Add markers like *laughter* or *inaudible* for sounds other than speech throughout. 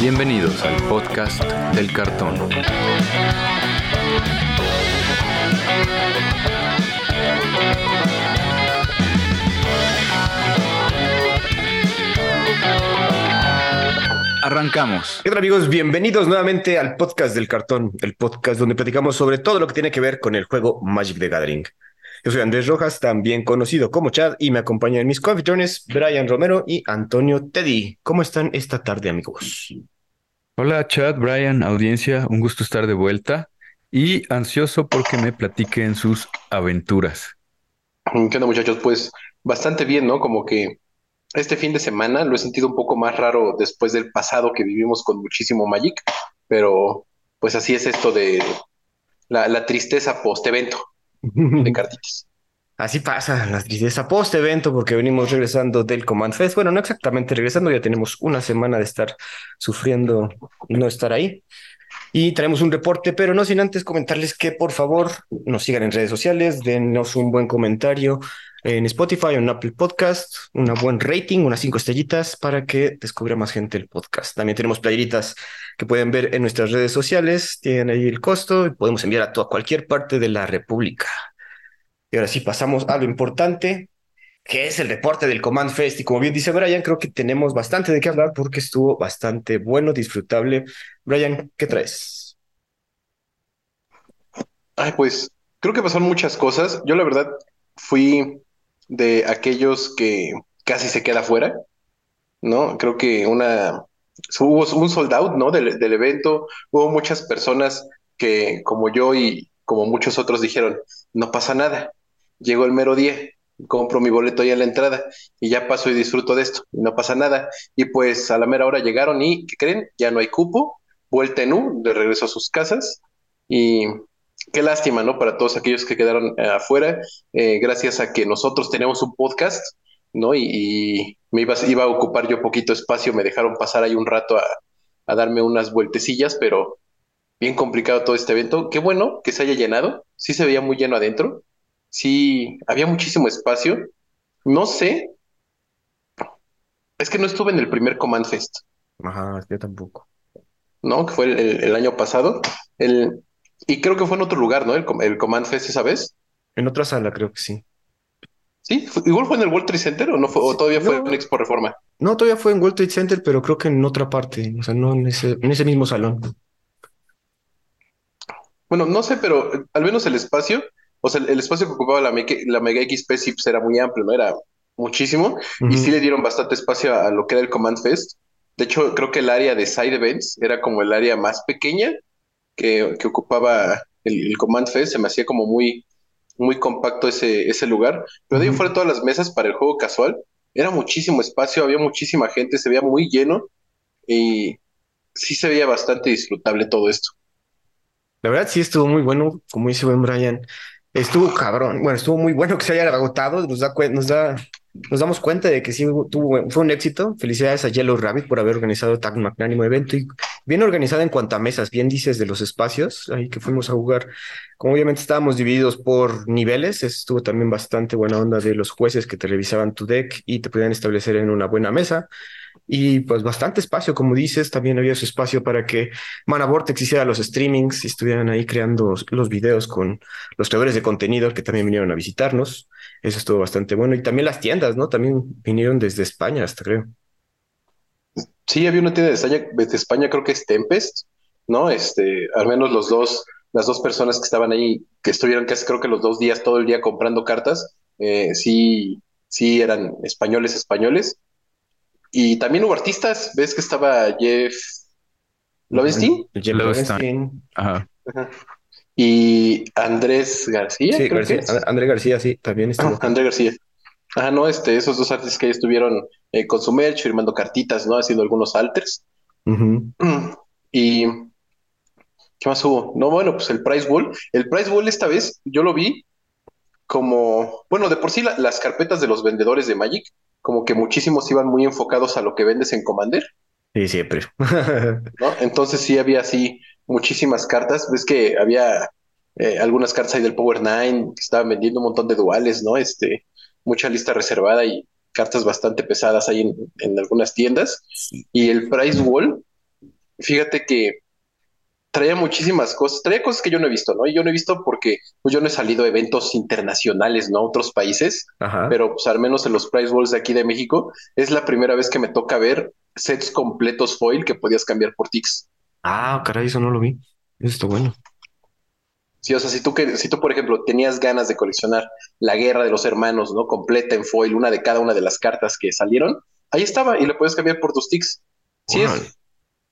Bienvenidos al podcast del cartón. Arrancamos. ¿Qué tal amigos? Bienvenidos nuevamente al podcast del cartón, el podcast donde platicamos sobre todo lo que tiene que ver con el juego Magic the Gathering. Yo soy Andrés Rojas, también conocido como Chad, y me acompañan mis coanfitriones Brian Romero y Antonio Teddy. ¿Cómo están esta tarde, amigos? Hola Chad, Brian, audiencia, un gusto estar de vuelta y ansioso porque me platiquen sus aventuras. ¿Qué onda muchachos? Pues bastante bien, ¿no? Como que este fin de semana lo he sentido un poco más raro después del pasado que vivimos con muchísimo Magic, pero pues así es esto de la, la tristeza post-evento *laughs* de *laughs* cartitas. Así pasa, la tristeza post-evento, porque venimos regresando del Command Fest. Bueno, no exactamente regresando, ya tenemos una semana de estar sufriendo no estar ahí. Y traemos un reporte, pero no sin antes comentarles que por favor nos sigan en redes sociales, denos un buen comentario en Spotify en Apple Podcast, una buen rating, unas cinco estrellitas para que descubra más gente el podcast. También tenemos playeritas que pueden ver en nuestras redes sociales, tienen ahí el costo y podemos enviar a, toda, cualquier parte de la República. Y ahora sí pasamos a lo importante, que es el reporte del Command Fest. Y como bien dice Brian, creo que tenemos bastante de qué hablar porque estuvo bastante bueno, disfrutable. Brian, ¿qué traes? Ay, pues creo que pasaron muchas cosas. Yo la verdad fui de aquellos que casi se queda fuera, ¿no? Creo que una hubo un sold out, ¿no? Del, del evento, hubo muchas personas que como yo y como muchos otros dijeron, no pasa nada, llegó el mero día, compro mi boleto ya en la entrada y ya paso y disfruto de esto, y no pasa nada. Y pues a la mera hora llegaron y, ¿qué creen? Ya no hay cupo, vuelta en U, de regreso a sus casas y qué lástima, ¿no? Para todos aquellos que quedaron eh, afuera, eh, gracias a que nosotros tenemos un podcast, ¿no? Y, y me iba, iba, a ocupar yo poquito espacio, me dejaron pasar ahí un rato a, a, darme unas vueltecillas, pero bien complicado todo este evento. Qué bueno que se haya llenado, sí se veía muy lleno adentro, sí, había muchísimo espacio. No sé, es que no estuve en el primer Command Fest. Ajá, yo tampoco. ¿No? Que fue el, el, el año pasado. El, y creo que fue en otro lugar, ¿no? El, el Command Fest esa vez. En otra sala, creo que sí. ¿Sí? ¿Igual fue en el World Trade Center o, no fue, o todavía fue en Expo Reforma? No, todavía fue en World Trade Center, pero creo que en otra parte, o sea, no en ese, en ese mismo salón. Bueno, no sé, pero al menos el espacio, o sea, el, el espacio que ocupaba la, la Mega XP sí pues, era muy amplio, ¿no? Era muchísimo, uh -huh. y sí le dieron bastante espacio a, a lo que era el Command Fest. De hecho, creo que el área de side events era como el área más pequeña que, que ocupaba el, el, Command Fest, se me hacía como muy, muy compacto ese, ese lugar, pero de ahí fuera todas las mesas para el juego casual, era muchísimo espacio, había muchísima gente, se veía muy lleno y sí se veía bastante disfrutable todo esto. La verdad sí estuvo muy bueno, como dice buen Brian, estuvo cabrón, bueno, estuvo muy bueno que se haya agotado, nos da, nos da nos damos cuenta de que sí tuvo, fue un éxito. Felicidades a Yellow Rabbit por haber organizado tan magnánimo evento y bien organizado en cuanto a mesas, bien dices de los espacios, ahí que fuimos a jugar. Como obviamente estábamos divididos por niveles, estuvo también bastante buena onda de los jueces que te revisaban tu deck y te podían establecer en una buena mesa. Y pues bastante espacio, como dices, también había su espacio para que Mana Vortex hiciera los streamings y estuvieran ahí creando los videos con los creadores de contenido que también vinieron a visitarnos. Eso estuvo bastante bueno. Y también las tiendas, ¿no? También vinieron desde España, hasta creo. Sí, había una tienda de España, de España creo que es Tempest, ¿no? Este, al menos los dos, las dos personas que estaban ahí, que estuvieron casi creo que los dos días, todo el día comprando cartas, eh, sí, sí eran españoles, españoles. Y también hubo artistas, ves que estaba Jeff Lovenstein. Jeff Lovenstein. Ajá. Ajá. Y Andrés García. Sí, García. Andrés García, sí, también estuvo. Ah, Andrés García. Ah, no, este, esos dos artistas que ahí estuvieron eh, con su merch, firmando cartitas, ¿no? Haciendo algunos alters. Uh *clears throat* -huh. Y. ¿Qué más hubo? No, bueno, pues el Price Wall. El Price Wall esta vez yo lo vi como. Bueno, de por sí la, las carpetas de los vendedores de Magic, como que muchísimos iban muy enfocados a lo que vendes en Commander. Sí, siempre. *laughs* ¿no? Entonces sí había así muchísimas cartas. Ves que había eh, algunas cartas ahí del Power Nine que estaban vendiendo un montón de duales, ¿no? Este, mucha lista reservada y cartas bastante pesadas ahí en, en algunas tiendas. Sí. Y el Price Wall, fíjate que traía muchísimas cosas, traía cosas que yo no he visto, ¿no? Y yo no he visto porque pues, yo no he salido a eventos internacionales, ¿no? A otros países, Ajá. pero pues al menos en los Price Walls de aquí de México es la primera vez que me toca ver sets completos foil que podías cambiar por ticks. Ah, caray, eso no lo vi. Eso está bueno. Sí, o sea, si tú, que, si tú, por ejemplo, tenías ganas de coleccionar la guerra de los hermanos, ¿no? Completa en foil, una de cada una de las cartas que salieron, ahí estaba y le puedes cambiar por tus ticks. Sí, es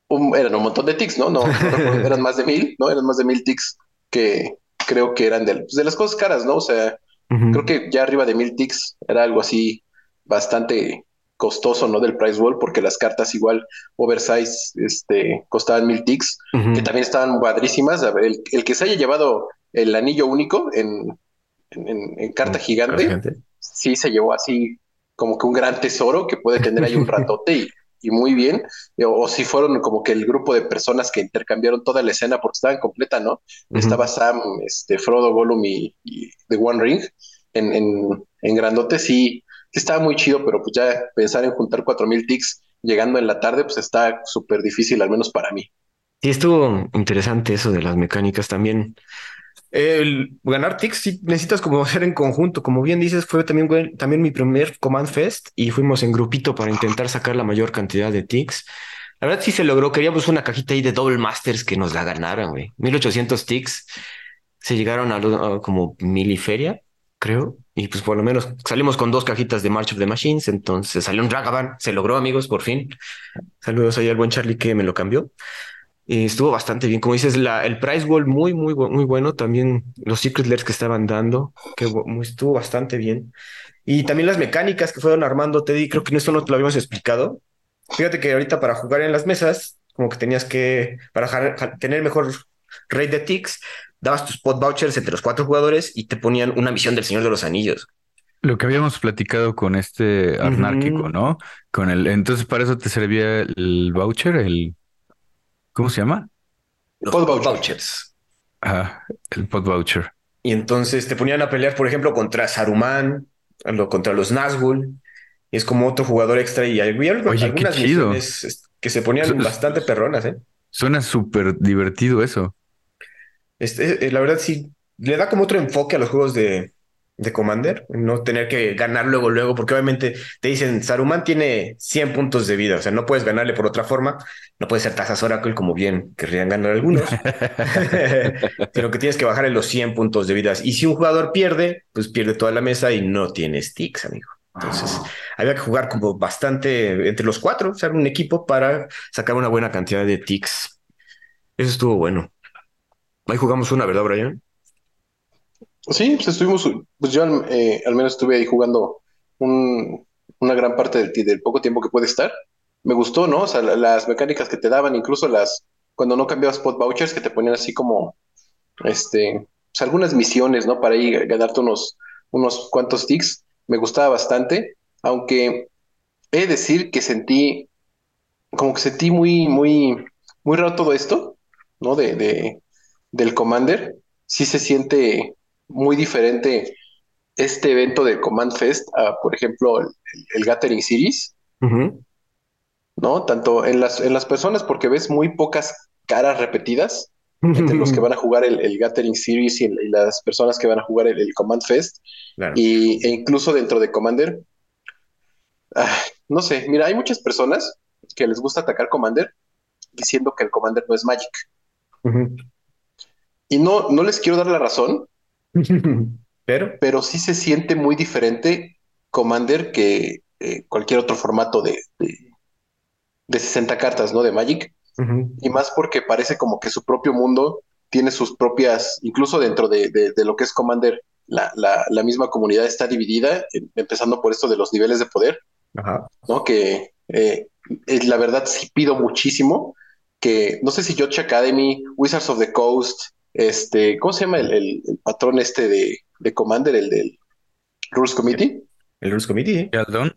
un, eran un montón de ticks, ¿no? No, *laughs* eran más de mil, ¿no? Eran más de mil ticks que creo que eran de, pues, de las cosas caras, ¿no? O sea, creo que ya arriba de mil ticks era algo así bastante costoso, ¿no? Del price wall, porque las cartas igual oversize, este, costaban mil ticks, que también estaban padrísimas. A ver, el, el que se haya llevado el anillo único en, en, en- en carta gigante, sí se llevó así como que un gran tesoro que puede tener ahí un *laughs* ratote y, y muy bien. O, o si fueron como que el grupo de personas que intercambiaron toda la escena porque estaban completa, ¿no? Ujú. Estaba Sam, este, Frodo, Gollum y, y The One Ring en, en, en grandote, sí estaba muy chido, pero pues ya pensar en juntar 4000 ticks llegando en la tarde, pues está súper difícil, al menos para mí. Sí, estuvo interesante eso de las mecánicas también. El ganar ticks sí necesitas como hacer en conjunto. Como bien dices, fue también, también mi primer Command Fest y fuimos en grupito para intentar sacar la mayor cantidad de ticks. La verdad sí se logró. Queríamos una cajita ahí de Double Masters que nos la ganaran, güey. 1800 ticks. Se llegaron a, a como mil y feria, creo. Y pues por lo menos salimos con dos cajitas de March of the Machines. Entonces salió un Ragavan. Se logró, amigos, por fin. Saludos ahí al buen Charlie que me lo cambió. Y estuvo bastante bien. Como dices, el price wall muy, muy, muy bueno. También los secret layers que estaban dando, que estuvo bastante bien. Y también las mecánicas que fueron armando, Teddy, creo que esto no te lo habíamos explicado. Fíjate que ahorita para jugar en las mesas, como que tenías que, para tener mejor rate de ticks, dabas tus spot vouchers entre los cuatro jugadores y te ponían una misión del Señor de los Anillos. Lo que habíamos platicado con este anárquico. ¿no? Con el, entonces para eso te servía el voucher, el, ¿cómo se llama? Los voucher. vouchers. Ah, el pod voucher. Y entonces te ponían a pelear, por ejemplo, contra Saruman, contra los Nazgûl. Y es como otro jugador extra. Y había algo- Oye, qué algunas chido. misiones es- que se ponían bastante perronas, ¿eh? Suena súper divertido eso. Este, eh, la verdad, sí, le da como otro enfoque a los juegos de, de Commander. No tener que ganar luego, luego, porque obviamente te dicen, Saruman tiene 100 puntos de vida. O sea, no puedes ganarle por otra forma. No puede ser Tazas Oracle como bien querrían ganar algunos. *laughs* sino que tienes que bajarle los 100 puntos de vida. Y si un jugador pierde, pues pierde toda la mesa y no tiene sticks, amigo. Entonces, había que jugar como bastante entre los cuatro, o sea, un equipo para sacar una buena cantidad de ticks. Eso estuvo bueno. Ahí jugamos una, ¿verdad, Brian? Sí, pues estuvimos, pues yo al, eh, menos estuve ahí jugando un- una gran parte del, del poco tiempo que puede estar. Me gustó, ¿no? O sea, la- las mecánicas que te daban, incluso las, cuando no cambiabas spot vouchers, que te ponían así como, este, pues algunas misiones, ¿no? Para ahí ganarte unos, unos cuantos ticks. Me gustaba bastante, aunque he de decir que sentí, como que sentí muy, muy, muy raro todo esto, ¿no? De, del Commander. Sí se siente muy diferente este evento de Command Fest a, por ejemplo, el, el Gathering Series. ¿no? Tanto en las, en las personas, porque ves muy pocas caras repetidas entre los que *laughs* van a jugar el, el Gathering Series y, el- y las personas que van a jugar el, el Command Fest, Claro. y, e incluso dentro de Commander. ah, no sé, mira, hay muchas personas que les gusta atacar Commander diciendo que el Commander no es Magic. Y no, no les quiero dar la razón, *laughs* Pero, pero sí se siente muy diferente Commander que eh, cualquier otro formato de, de, de 60 cartas, ¿no? De Magic. Y más porque parece como que su propio mundo tiene sus propias, incluso dentro de, de- de lo que es Commander, la, la- la misma comunidad está dividida, em- empezando por esto de los niveles de poder, Ajá. ¿no? Que eh, eh, la verdad sí pido muchísimo que, no sé si Yoshi Academy, Wizards of the Coast, este, ¿cómo se llama el, el- el patrón este de, de Commander, el del Rules Committee? El Rules Committee. Sheldon.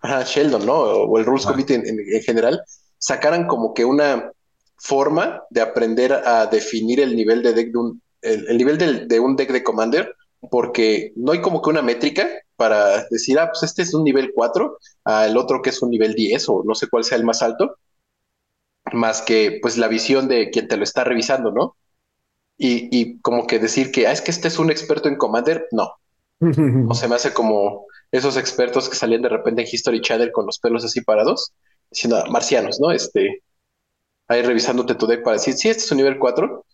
Ajá, Sheldon, ¿no? O el Rules Ah. Committee en, en- en general, sacaran como que una forma de aprender a definir el nivel de deck de un, el, el nivel del- de un deck de Commander, porque no hay como que una métrica para decir, ah, pues este es un nivel 4, al otro que es un nivel 10, o no sé cuál sea el más alto, más que pues la visión de quien te lo está revisando, ¿no? Y, y como que decir que ah, es que este es un experto en Commander, no. O se me hace como esos expertos que salían de repente en History Channel con los pelos así parados, diciendo ah, marcianos, ¿no? Este, ahí revisándote tu deck para decir, sí, este es un nivel 4.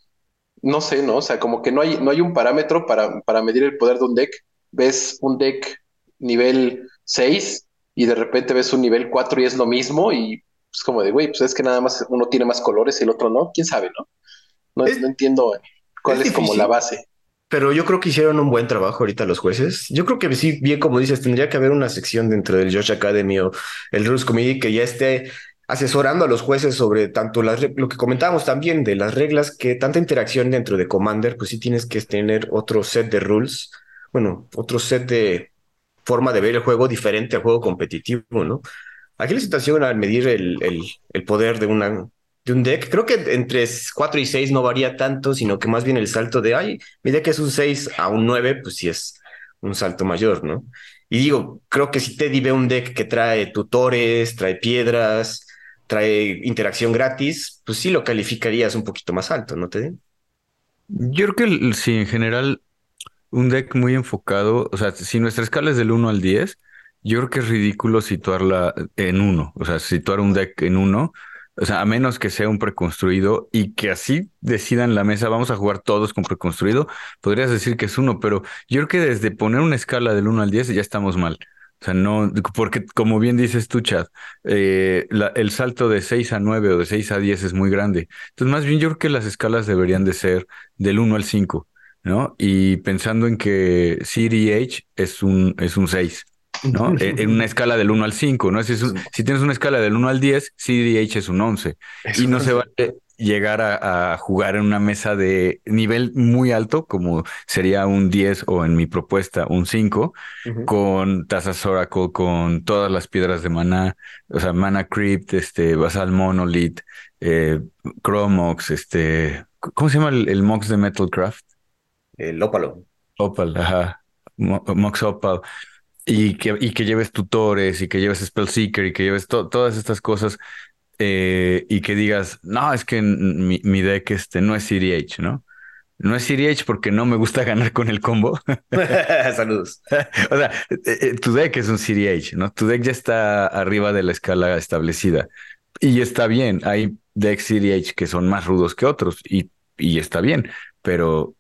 No sé, ¿no? O sea, como que no hay, no hay un parámetro para, para medir el poder de un deck. Ves un deck nivel 6 y de repente ves un nivel 4 y es lo mismo y es como de, güey, pues es que nada más uno tiene más colores y el otro no. ¿Quién sabe, no? No, no entiendo cuál es, como la base. Pero yo creo que hicieron un buen trabajo ahorita los jueces. Yo creo que sí, bien como dices, tendría que haber una sección dentro del Josh Academy o el Rules Committee que ya esté asesorando a los jueces sobre tanto las, lo que comentábamos también de las reglas, que tanta interacción dentro de Commander, pues sí tienes que tener otro set de rules, bueno, otro set de forma de ver el juego diferente al juego competitivo, ¿no? Aquí la situación al medir el, el, el poder de una, de un deck. Creo que entre 4 y 6 no varía tanto, sino que más bien el salto de, ay, mi deck es un 6 a un 9, pues sí es un salto mayor, ¿no? Y digo, creo que si Teddy ve un deck que trae tutores, trae piedras, trae interacción gratis, pues sí lo calificarías un poquito más alto, ¿no, Teddy? Yo creo que sí, en general, un deck muy enfocado, o sea, si nuestra escala es del 1 al 10, yo creo que es ridículo situarla en 1, o sea, situar un deck en 1 o sea, a menos que sea un preconstruido y que así decidan la mesa, vamos a jugar todos con preconstruido, podrías decir que es uno, pero yo creo que desde poner una escala del 1 al 10 ya estamos mal. O sea, no, porque como bien dices tú, Chad, eh, el salto de 6 a 9 o de 6 a 10 es muy grande. Entonces, más bien yo creo que las escalas deberían de ser del 1 al 5, ¿no? Y pensando en que CDH es un, es un 6. ¿No? *laughs* en, una escala del 1 al 5, ¿no? Si, si, tienes una escala del 1 al 10, CDH es un 11. y no se vale llegar a, jugar en una mesa de nivel muy alto, como sería un 10 o en mi propuesta un 5, con Tazas Oracle, con todas las piedras de mana, o sea, Mana Crypt, este, Basal Monolith, eh, Chromox, este, ¿cómo se llama el, Mox de Metalcraft? El Opalo. Opal, ajá. Mox Opal y que, y que lleves tutores y que lleves Spellseeker y que lleves todas estas cosas eh, y que digas, no, es que mi, mi, deck este, no es CDH, ¿no? No es CDH porque no me gusta *laughs* ganar con el combo. *laughs* Saludos. *laughs* o sea, eh, eh, tu deck es un CDH, ¿no? Tu deck ya está arriba de la escala establecida. Y está bien, hay decks CDH que son más rudos que otros y, y está bien, pero,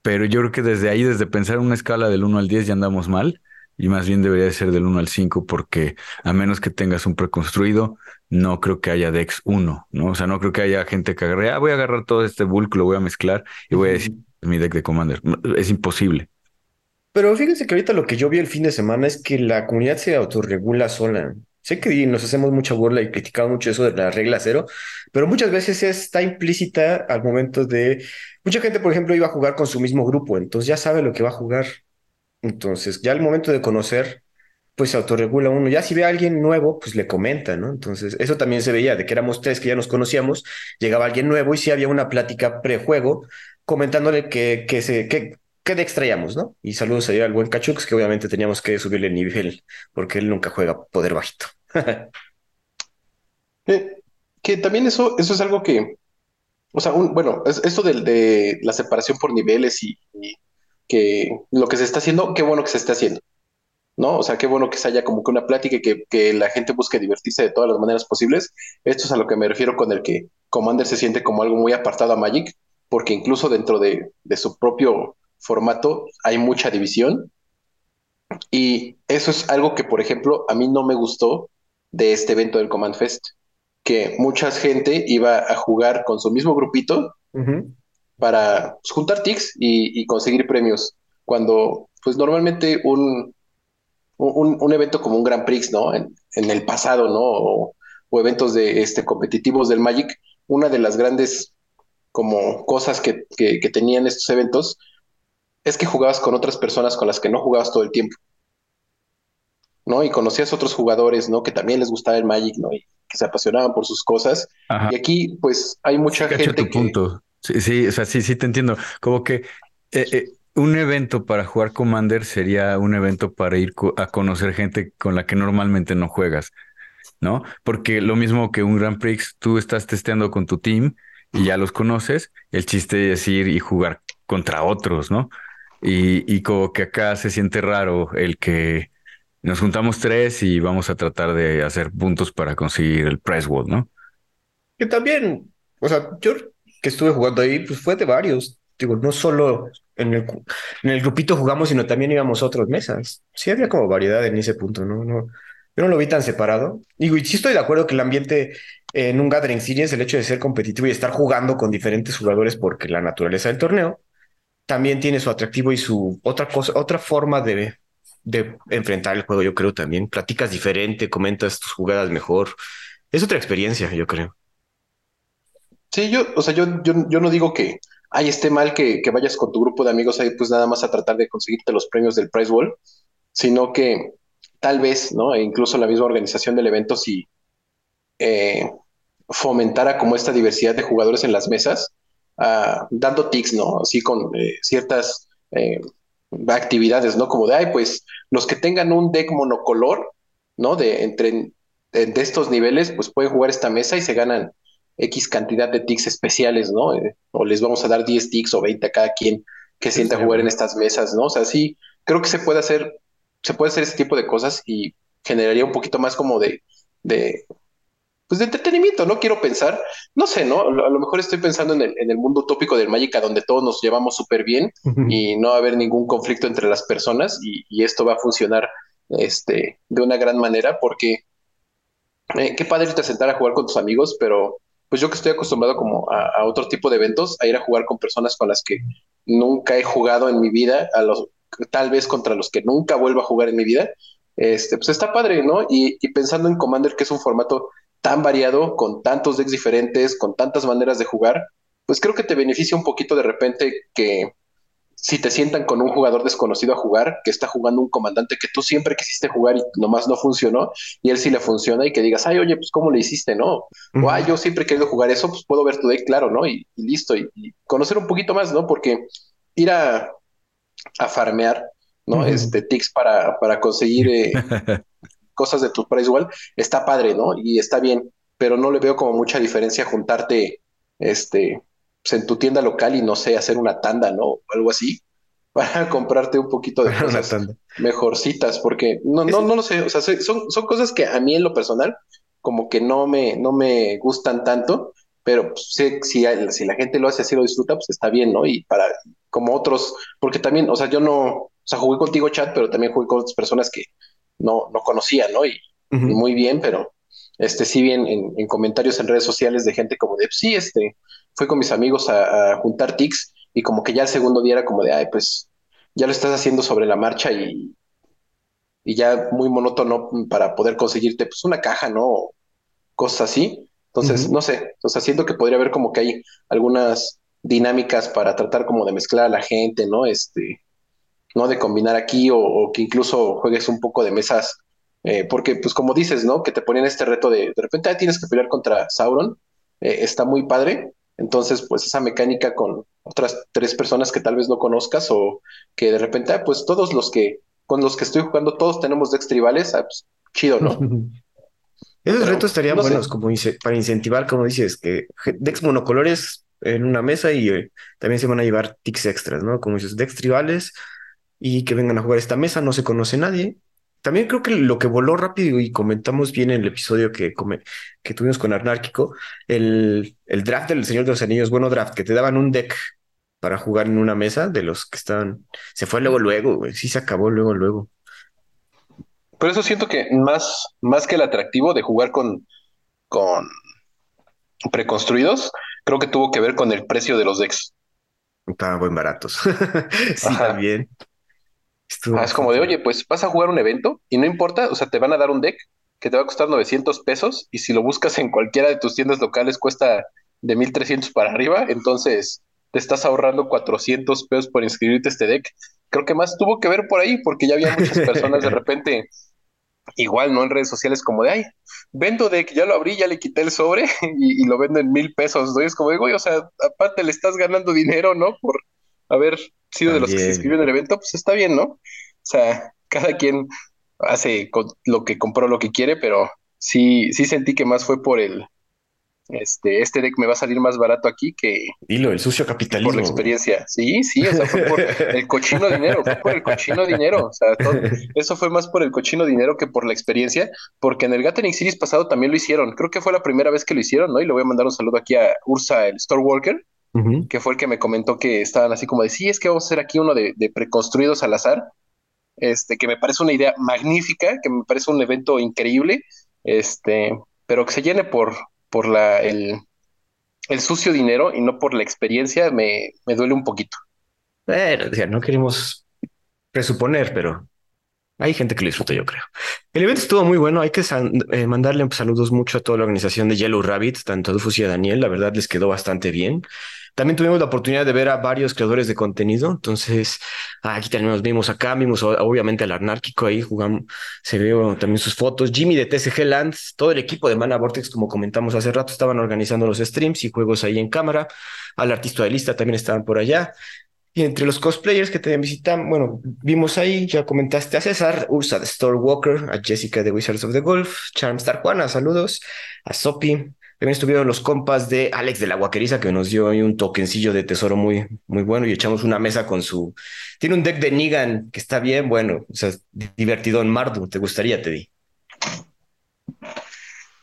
pero yo creo que desde ahí, desde pensar una escala del 1 al 10 ya andamos mal y más bien debería ser del 1 al 5 porque a menos que tengas un preconstruido, no creo que haya Dex 1, ¿no? O sea, no creo que haya gente que agarre, ah, voy a agarrar todo este bulk, lo voy a mezclar y voy a decir, mi deck de Commander. Es imposible. Pero fíjense que ahorita lo que yo vi el fin de semana es que la comunidad se autorregula sola. Sé que nos hacemos mucha burla y criticamos mucho eso de la regla cero, pero muchas veces está implícita al momento de... Mucha gente, por ejemplo, iba a jugar con su mismo grupo, entonces ya sabe lo que va a jugar. Entonces, ya al momento de conocer, pues se autorregula uno. Ya si ve a alguien nuevo, pues le comenta, ¿no? Entonces, eso también se veía, de que éramos tres que ya nos conocíamos, llegaba alguien nuevo y sí había una plática prejuego comentándole que, que se, que, que de extraíamos, ¿no? Y saludos ahí al buen Cachux, que obviamente teníamos que subirle el nivel, porque él nunca juega poder bajito. *laughs* que, también eso, eso es algo que, o sea, un, bueno, es, esto de, de, la separación por niveles y que lo que se está haciendo, qué bueno que se esté haciendo, ¿no? O sea, qué bueno que se haya como que una plática y que, que la gente busque divertirse de todas las maneras posibles. Esto es a lo que me refiero con el que Commander se siente como algo muy apartado a Magic, porque incluso dentro de, de su propio formato hay mucha división. Y eso es algo que, por ejemplo, a mí no me gustó de este evento del Command Fest, que mucha gente iba a jugar con su mismo grupito para pues, juntar tics y, conseguir premios. Cuando, pues normalmente un, un, evento como un Grand Prix, ¿no? En, el pasado, ¿no? O, eventos de este competitivos del Magic, una de las grandes como cosas que, que, tenían estos eventos es que jugabas con otras personas con las que no jugabas todo el tiempo. ¿no? Y conocías otros jugadores, ¿no? Que también les gustaba el Magic, ¿no? Y que se apasionaban por sus cosas. Y aquí, pues, hay mucha gente tu punto. Sí, sí, o sea, sí, sí te entiendo. Como que eh, eh, un evento para jugar Commander sería un evento para ir a conocer gente con la que normalmente no juegas. ¿no? Porque lo mismo que un Grand Prix, tú estás testeando con tu team y ya los conoces, el chiste es ir y jugar contra otros, ¿no? Y, y como que acá se siente raro el que nos juntamos tres y vamos a tratar de hacer puntos para conseguir el prize world, ¿no? Que también, o sea, yo que estuve jugando ahí, pues fue de varios. Digo, no solo en el, en el grupito jugamos, sino también íbamos a otras mesas. Sí había como variedad en ese punto, ¿no? no yo no lo vi tan separado. Digo, y sí estoy de acuerdo que el ambiente en un Gathering Series, el hecho de ser competitivo y estar jugando con diferentes jugadores porque la naturaleza del torneo, también tiene su atractivo y su otra cosa, otra forma de, de enfrentar el juego, yo creo también. Platicas diferente, comentas tus jugadas mejor. Es otra experiencia, yo creo. Sí, yo, o sea, yo, yo, yo no digo que ay, esté mal que, que, vayas con tu grupo de amigos ahí, pues nada más a tratar de conseguirte los premios del Prize Wall, sino que tal vez, ¿no? E incluso la misma organización del evento, si eh, fomentara como esta diversidad de jugadores en las mesas, uh, dando tics, ¿no? Así con eh, ciertas eh, actividades, ¿no? Como de, ay, pues los que tengan un deck monocolor, ¿no? De entre de estos niveles, pues pueden jugar esta mesa y se ganan X cantidad de tics especiales, ¿no? Eh, o les vamos a dar 10 tics o 20 a cada quien que sienta jugar en estas mesas, ¿no? O sea, sí, creo que se puede hacer, se puede hacer ese tipo de cosas y generaría un poquito más como de, de pues de entretenimiento, ¿no? Quiero pensar, no sé, ¿no? A lo mejor estoy pensando en el, en el mundo utópico del Magic, donde todos nos llevamos súper bien y no va a haber ningún conflicto entre las personas y, y, esto va a funcionar este, de una gran manera porque eh, qué padre te sentar a jugar con tus amigos, pero pues yo que estoy acostumbrado como a, a, otro tipo de eventos, a ir a jugar con personas con las que nunca he jugado en mi vida, a los tal vez contra los que nunca vuelvo a jugar en mi vida, este, pues está padre, ¿no? Y, y pensando en Commander, que es un formato tan variado, con tantos decks diferentes, con tantas maneras de jugar, pues creo que te beneficia un poquito de repente que si te sientan con un jugador desconocido a jugar, que está jugando un comandante que tú siempre quisiste jugar y nomás no funcionó, y él sí le funciona, y que digas, ay, oye, pues cómo le hiciste, ¿no? O, ay, yo siempre he querido jugar eso, pues puedo ver tu deck, claro, ¿no? Y, y listo, y, y, conocer un poquito más, ¿no? Porque ir a, a farmear, ¿no? Uh -huh. Este, tics para, para conseguir eh, *laughs* cosas de tu price igual, está padre, ¿no? Y está bien, pero no le veo como mucha diferencia juntarte, este, pues en tu tienda local y no sé, hacer una tanda, ¿no? O algo así, *laughs* para comprarte un poquito de cosas mejorcitas, porque no, no, no lo sé, o sea, son, son cosas que a mí en lo personal como que no me, no me gustan tanto, pero pues, sé, si, si la gente lo hace así, lo disfruta, pues está bien, ¿no? Y para, como otros, porque también, o sea, yo no, o sea, jugué contigo chat, pero también jugué con otras personas que no, no conocía, ¿no? Y, uh -huh. y muy bien, pero este sí bien en, en, comentarios en redes sociales de gente como de, sí, este, fui con mis amigos a, a, juntar tics y como que ya el segundo día era como de, ay, pues ya lo estás haciendo sobre la marcha y, y ya muy monótono para poder conseguirte pues una caja, ¿no? Cosas así. Entonces, uh -huh. no sé, o sea, siento que podría haber como que hay algunas dinámicas para tratar como de mezclar a la gente, ¿no? Este, no de combinar aquí o, o que incluso juegues un poco de mesas eh, porque, pues, como dices, ¿no? Que te ponen este reto de de repente ah, tienes que pelear contra Sauron, eh, está muy padre. Entonces, pues, esa mecánica con otras tres personas que tal vez no conozcas o que de repente, ah, pues, todos los que con los que estoy jugando, todos tenemos decks tribales, ah, pues, chido, ¿no? *laughs* Esos Pero, retos estarían no buenos sé. como para incentivar, como dices, que decks monocolores en una mesa y eh, también se van a llevar tics extras, ¿no? Como dices, decks tribales y que vengan a jugar esta mesa, no se conoce nadie, también creo que lo que voló rápido y comentamos bien en el episodio que, come, que tuvimos con Arnárquico, el, el draft del Señor de los Anillos, bueno draft, que te daban un deck para jugar en una mesa de los que estaban. Se fue luego, luego, güey. Sí se acabó luego, luego. Por eso siento que más, más que el atractivo de jugar con, con preconstruidos, creo que tuvo que ver con el precio de los decks. Estaban buen baratos. *laughs* sí, Ajá. también. Ah, es como de, oye, pues vas a jugar un evento y no importa, o sea, te van a dar un deck que te va a costar 900 pesos y si lo buscas en cualquiera de tus tiendas locales cuesta de 1300 para arriba, entonces te estás ahorrando 400 pesos por inscribirte a este deck. Creo que más tuvo que ver por ahí porque ya había muchas personas de *laughs* repente igual, ¿no? En redes sociales como de, ay, vendo deck, ya lo abrí, ya le quité el sobre *laughs* y, y lo vendo en mil pesos, ¿no? Y es como de, güey, o sea, aparte le estás ganando dinero, ¿no? Por haber sido También. de los que se inscribió en el evento, pues está bien, ¿no? O sea, cada quien hace lo que compró lo que quiere, pero sí, sí sentí que más fue por el, este, este deck me va a salir más barato aquí que Dilo, el sucio por capitalismo. la experiencia. Sí, sí, o sea, fue por el cochino dinero, fue por el cochino dinero. O sea, todo- eso fue más por el cochino dinero que por la experiencia, porque en el Gathering Series pasado también lo hicieron. Creo que fue la primera vez que lo hicieron, ¿no? Y le voy a mandar un saludo aquí a Ursa, el Storewalker, Que fue el que me comentó que estaban así como de, sí, es que vamos a hacer aquí uno de, de preconstruidos al azar, este, que me parece una idea magnífica, que me parece un evento increíble, este, pero que se llene por, por la, el, el sucio dinero y no por la experiencia, me, me duele un poquito. Bueno, no queremos presuponer, pero hay gente que lo disfruta, yo creo. El evento estuvo muy bueno. Hay que eh, mandarle saludos mucho a toda la organización de Yellow Rabbit, tanto a Dufus y a Daniel. La verdad les quedó bastante bien. También tuvimos la oportunidad de ver a varios creadores de contenido. Entonces, aquí también nos vimos acá, vimos obviamente al anárquico ahí jugamos, se vio también sus fotos. Jimmy de TCG Lands, todo el equipo de Mana Vortex, como comentamos hace rato, estaban organizando los streams y juegos ahí en cámara. Al artista de lista también estaban por allá. Y entre los cosplayers que también visitan, bueno, vimos ahí, ya comentaste a César, Ursa de Storewalker, a Jessica de Wizards of the Golf, Charmstar Juana, saludos, a Sopi. También estuvieron los compas de Alex de la Guaqueriza, que nos dio ahí un tokencillo de tesoro muy, muy bueno y echamos una mesa con su... Tiene un deck de Nigan que está bien bueno, o sea, divertido en Mardu. ¿Te gustaría, Teddy?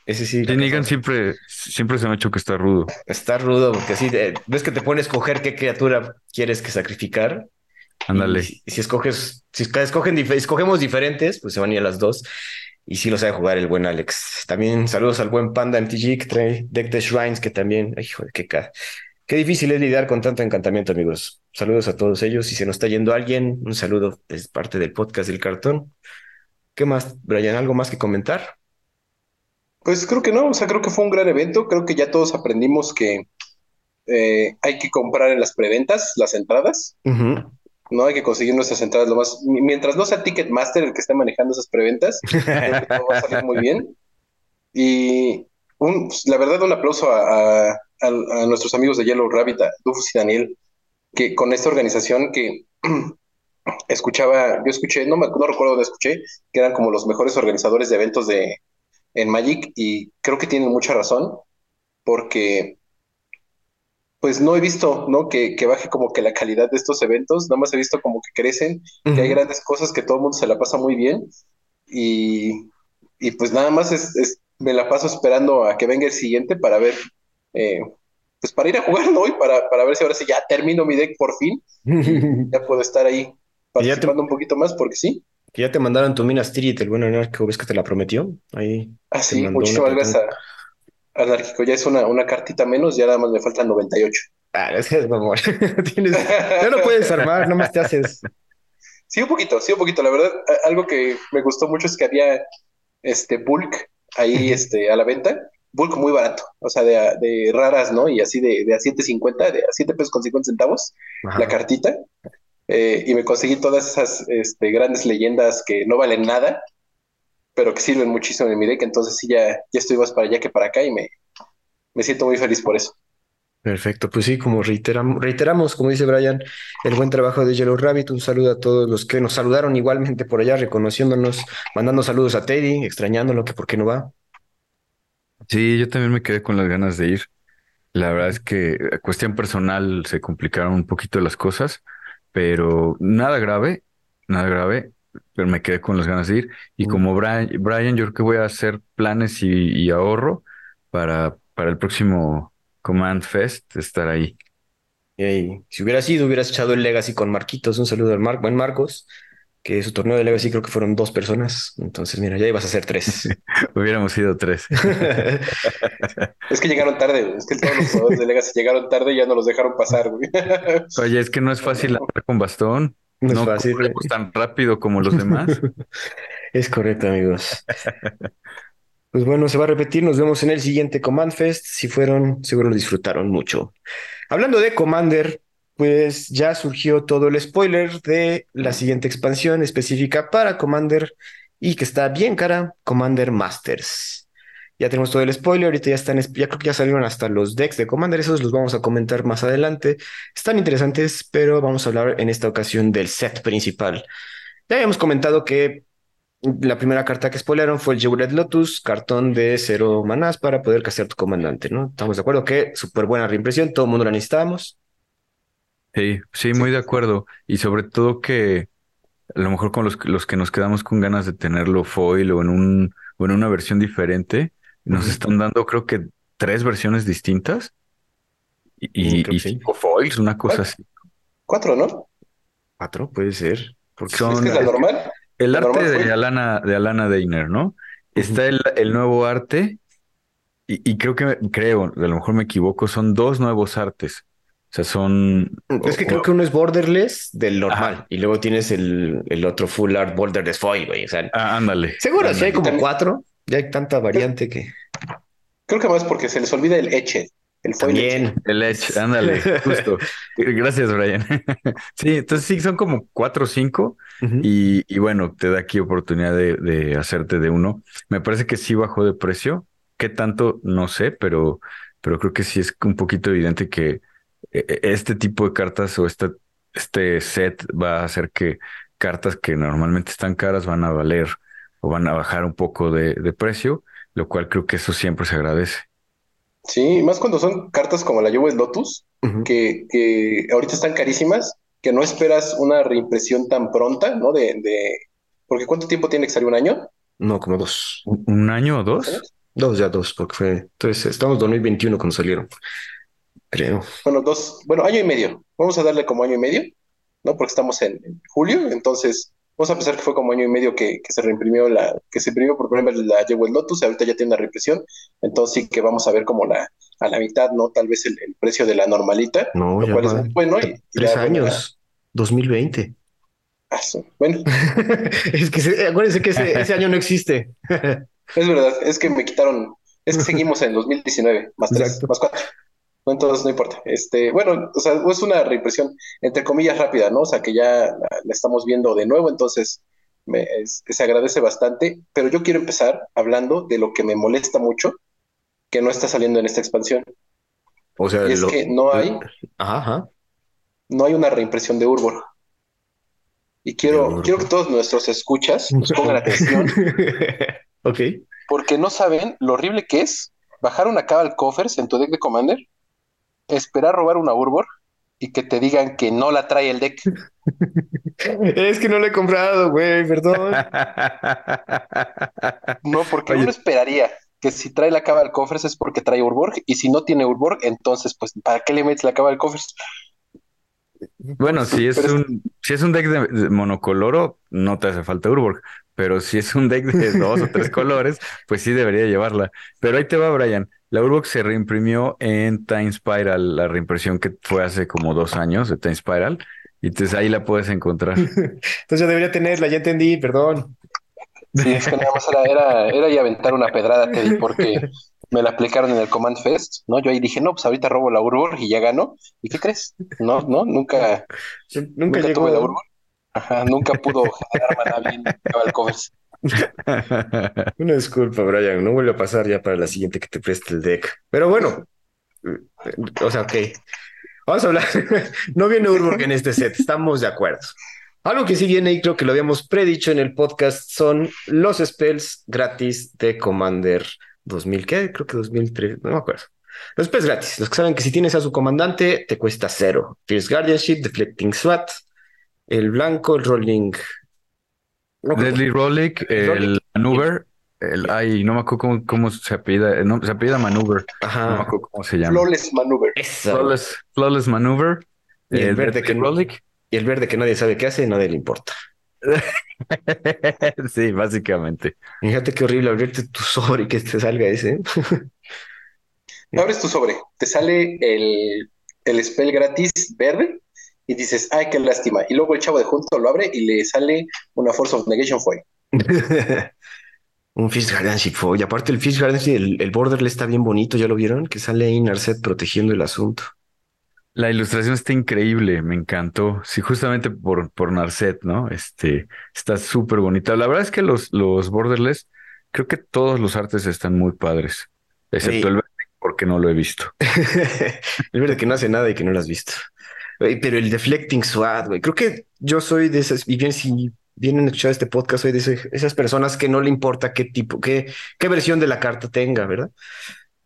Ese sí. Negan siempre, siempre se me ha hecho que está rudo. Está rudo, porque así de- ves que te pone a escoger qué criatura quieres que sacrificar. Ándale. Si, si escoges, si escogen escogemos diferentes, pues se van a ir a las dos. Y sí lo sabe jugar el buen Alex. También saludos al buen Panda MTG que trae deck de Shrines, que también, ay, joder, qué, qué difícil es lidiar con tanto encantamiento, amigos. Saludos a todos ellos. Si se nos está yendo alguien, un saludo es parte del podcast del cartón. ¿Qué más, Brian? ¿Algo más que comentar? Pues creo que no, o sea, creo que fue un gran evento, creo que ya todos aprendimos que eh, hay que comprar en las preventas las entradas, no hay que conseguir nuestras entradas lo más, mi- mientras no sea Ticketmaster el que esté manejando esas preventas, *laughs* creo que todo va a salir muy bien. Y un, la verdad, un aplauso a, a- a- a nuestros amigos de Yellow Rabbit, a Dufus y Daniel, que con esta organización que *clears throat* escuchaba, yo escuché, no, me, no recuerdo dónde escuché, que eran como los mejores organizadores de eventos de, en Magic y creo que tienen mucha razón porque pues no he visto, ¿no? Que, que baje como que la calidad de estos eventos, nada más he visto como que crecen, que hay grandes cosas, que todo el mundo se la pasa muy bien y, y pues nada más es, es- me la paso esperando a que venga el siguiente para ver, eh, pues para ir a jugar, ¿no? Y para, para ver si ahora sí ya termino mi deck por fin, *laughs* ya puedo estar ahí ya te- participando un poquito más porque sí. Que ya te mandaron tu Minas Tirith, el buen anarco, ves que te la prometió. Ahí Ah, sí, una gracias a Anárquico. Ya es una, una cartita menos, ya nada más me faltan 98. Ah, ese *laughs* es mamón. *laughs* Tienes... Ya no puedes armar, nomás te haces. *laughs* Sí, un poquito, sí, un poquito. La verdad, algo que me gustó mucho es que había este bulk ahí este, a la venta. Bulk muy barato, o sea, de, de raras, ¿no? Y así de, de a 7.50, de a 7 pesos con 50 centavos, Ajá. la cartita. Eh, y me conseguí todas esas este, grandes leyendas que no valen nada, pero que sirven muchísimo en mi deck. Entonces sí, ya, ya estoy más para allá que para acá y me, me siento muy feliz por eso. Perfecto, pues sí, como reiteramos, reiteramos, como dice Brian, el buen trabajo de Yellow Rabbit. Un saludo a todos los que nos saludaron igualmente por allá, reconociéndonos, mandando saludos a Teddy, extrañándolo, que por qué no va. Sí, yo también me quedé con las ganas de ir. La verdad es que a cuestión personal se complicaron un poquito las cosas, pero nada grave, nada grave, pero me quedé con las ganas de ir. Y como Brian, Brian, yo creo que voy a hacer planes y, y ahorro para, para el próximo Command Fest estar ahí. Si hubiera sido, hubieras echado el Legacy con Marquitos. Un saludo al Mar buen Marcos, que su torneo de Legacy creo que fueron dos personas. Entonces, mira, ya ibas a ser tres. *laughs* Hubiéramos sido tres. *laughs* Es que llegaron tarde, güey. es que todos los jugadores de Legacy llegaron tarde y ya no los dejaron pasar, güey. *laughs* Oye, es que no es fácil andar con bastón. No es No fácil. corremos tan rápido como los demás. Es correcto, amigos. Pues bueno, se va a repetir. Nos vemos en el siguiente Command Fest. Si fueron, seguro lo disfrutaron mucho. Hablando de Commander, pues ya surgió todo el spoiler de la siguiente expansión específica para Commander y que está bien cara, Commander Masters. Ya tenemos todo el spoiler, ahorita ya están, ya creo que ya salieron hasta los decks de Commander, esos los vamos a comentar más adelante. Están interesantes, pero vamos a hablar en esta ocasión del set principal. Ya habíamos comentado que La primera carta que spoilearon fue el Jeweled Lotus, cartón de cero manás para poder castear tu comandante, ¿no? Estamos de acuerdo que súper buena reimpresión, todo el mundo la necesitábamos. Sí, sí, muy de acuerdo. Y sobre todo que a lo mejor con los, los que nos quedamos con ganas de tenerlo foil o en un o en una versión diferente, nos están dando creo que tres versiones distintas y, y, y cinco foils, una cosa ¿Cuál? así. Cuatro, ¿no? Cuatro, puede ser. Porque Son- Es que es la es que- normal. El La arte normal de. Alana, de Alana Deiner, ¿no? Está el, el nuevo arte y, y creo que, creo, a lo mejor me equivoco, son dos nuevos artes. O sea, son... Es que o- creo que uno es borderless del normal Ajá. y luego tienes el, el otro full art borderless foil, güey. O sea, Ah, ándale. seguro, si hay como También- cuatro, ya hay tanta variante que Creo que más porque se les olvida el eche, el foil también. El Edge, ándale, *laughs* justo. Gracias, Brian. *laughs* Sí, entonces sí, son como cuatro o cinco. Y, y bueno, te da aquí oportunidad de, de hacerte de uno. Me parece que sí bajó de precio. ¿Qué tanto? No sé, pero, pero creo que sí es un poquito evidente que este tipo de cartas o este, este set va a hacer que cartas que normalmente están caras van a valer o van a bajar un poco de, de precio, lo cual creo que eso siempre se agradece. Sí, más cuando son cartas como la Jewel Lotus, que, que ahorita están carísimas, que no esperas una reimpresión tan pronta, ¿no? De, de... Porque ¿cuánto tiempo tiene que salir? ¿Un año? No, como dos. ¿Un año o dos? Dos ya dos, porque fue. Entonces, estamos en 2021 cuando salieron. Creo. Bueno, dos, bueno, año y medio. Vamos a darle como año y medio, ¿no? Porque estamos en, en julio, entonces vamos a pensar que fue como año y medio que, que se reimprimió la, que se imprimió por primera vez la Jewel Lotus, ahorita ya tiene una reimpresión, entonces sí que vamos a ver como la, a la mitad, ¿no? Tal vez el, el precio de la normalita, No, lo ya cual es va. muy bueno. Y, y Tres la buena- años. 2020. Ah, sí. Bueno, *laughs* es que se- acuérdense que ese, ese año no existe. *laughs* es verdad, es que me quitaron, es que *laughs* seguimos en 2019, más tres, Exacto. más cuatro. No, entonces no importa. Este, bueno, o sea, es una reimpresión entre comillas rápida, ¿no? O sea, que ya la, la estamos viendo de nuevo, entonces me, es- se agradece bastante. Pero yo quiero empezar hablando de lo que me molesta mucho que no está saliendo en esta expansión. O sea, Y es lo- que no hay, Ajá, no hay una reimpresión de Urbor. Y quiero, quiero que todos nuestros escuchas *laughs* nos pongan atención, ok. porque no saben lo horrible que es bajar una Cabal Coffers en tu deck de Commander, esperar robar una Urbor y que te digan que no la trae el deck. Es que no lo he comprado, güey, perdón. *laughs* No, porque Oye. uno esperaría que si trae la Cabal Coffers es porque trae Urborg, y si no tiene Urborg, entonces, pues, ¿para qué le metes la Cabal Coffers? Bueno, si es Pero es- un, si es un deck de, de monocoloro, no te hace falta Urborg. Pero si es un deck de dos o tres *laughs* colores, pues sí debería llevarla. Pero ahí te va, Brian. La Urborg se reimprimió en Time Spiral, la reimpresión que fue hace como dos años de Time Spiral. Y entonces ahí la puedes encontrar. *laughs* Entonces yo debería tenerla, ya entendí, perdón. Sí, es que nada más era, era, era y aventar una pedrada, Teddy, porque me la aplicaron en el Command Fest, ¿no? Yo ahí dije, no, pues ahorita robo la Urborg y ya ganó. ¿Y qué crees? No, no, nunca, Nunca, nunca llegó. tuve la Urborg. Ajá, nunca pudo generar maná bien Cabal Covers. *laughs* Una disculpa, Brian, no vuelve a pasar ya para la siguiente que te preste el deck. Pero bueno, eh, o sea, ok. Vamos a hablar. *laughs* No viene Urborg en este set, estamos de acuerdo. Algo que sí viene y creo que lo habíamos predicho en el podcast son los spells gratis de Commander 2000, ¿qué? Creo que 2003, no me acuerdo. Los spells gratis, los que saben que si tienes a su comandante te cuesta cero. Fierce Guardianship, Deflecting SWAT, el blanco, el Rolling. No, Deadly Rollick, el. Maneuver, el, ay, no me acuerdo cómo, cómo se apellida, no, se apellida Maneuver, no me Ajá. acuerdo cómo se llama. Flawless Maneuver. Eso. Flawless, Flawless Maneuver, Y el verde que-. Y el verde que nadie sabe qué hace, nadie le importa. *laughs* Sí, básicamente. Fíjate qué horrible abrirte tu sobre y que te salga ese. Abres tu sobre, te sale el, el spell gratis verde y dices, ay, qué lástima. Y luego el chavo de junto lo abre y le sale una Force of Negation Foil. *laughs* Un Fish Guardianship Foil. Y aparte el Fish Guardianship, el, el border le está bien bonito, ¿ya lo vieron? Que sale ahí Narset protegiendo el asunto. La ilustración está increíble, me encantó. Sí, justamente por, por Narset, ¿no? Este, está súper bonita. La verdad es que los, los borderless, creo que todos los artes están muy padres, excepto Sí. el verde, porque no lo he visto. *laughs* el verde que no hace nada y que no lo has visto. Pero el Deflecting SWAT, güey. Creo que yo soy de esas, y bien si vienen a escuchar este podcast hoy, dice esas personas que no le importa qué tipo, qué, qué versión de la carta tenga, ¿verdad?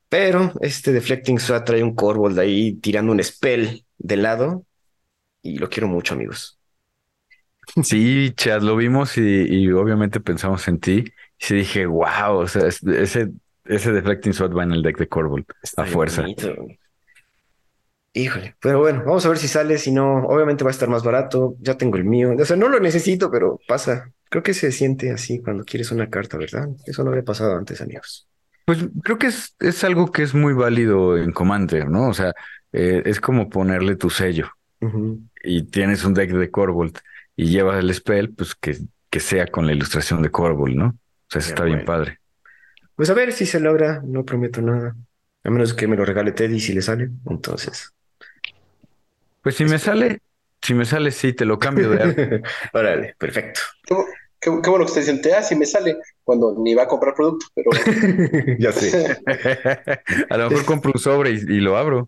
Pero este Deflecting Swat trae un Corvold ahí tirando un spell de lado y lo quiero mucho, amigos. Sí, Chad, lo vimos y, obviamente pensamos en ti. Y sí dije, wow, o sea, ese, ese Deflecting Swat va en el deck de Corvold a fuerza. Híjole, pero bueno, vamos a ver si sale, si no, obviamente va a estar más barato, ya tengo el mío, o sea, no lo necesito, pero pasa. Creo que se siente así cuando quieres una carta, ¿verdad? Eso no había pasado antes, amigos. Pues creo que es, es algo que es muy válido en Commander, ¿no? O sea, eh, es como ponerle tu sello y tienes un deck de Corvold y llevas el spell, pues que, que sea con la ilustración de Corvold, ¿no? O sea, eso está bien padre. Pues a ver si se logra, no prometo nada. A menos que me lo regale Teddy si le sale, entonces. Pues si me sale, si me sale, sí, te lo cambio de *laughs* Órale, perfecto. Qué, bueno que te dicen, te si me sale cuando ni va a comprar producto, pero. *laughs* ya sé. *laughs* a lo mejor compro un sobre y, lo abro.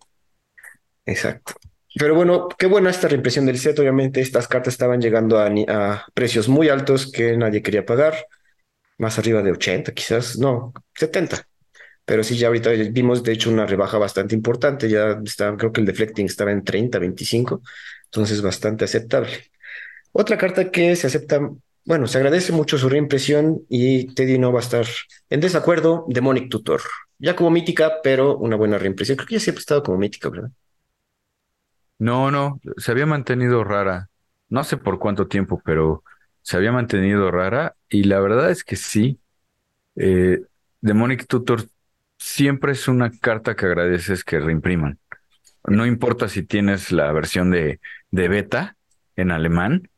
Exacto. Pero bueno, qué buena esta reimpresión del set. Obviamente, estas cartas estaban llegando a, a, precios muy altos que nadie quería pagar. Más arriba de 80, quizás. No, 70. Pero sí, ya ahorita vimos, de hecho, una rebaja bastante importante. Ya está, creo que el deflecting estaba en 30, 25, entonces bastante aceptable. Otra carta que se acepta, bueno, se agradece mucho su reimpresión y Teddy no va a estar en desacuerdo, Demonic Tutor. Ya como mítica, pero una buena reimpresión. Creo que ya siempre ha estado como mítica, ¿verdad? No, no, se había mantenido rara. No sé por cuánto tiempo, pero se había mantenido rara y la verdad es que sí. Eh, Demonic Tutor siempre es una carta que agradeces que reimpriman. No importa si tienes la versión de, de beta en alemán,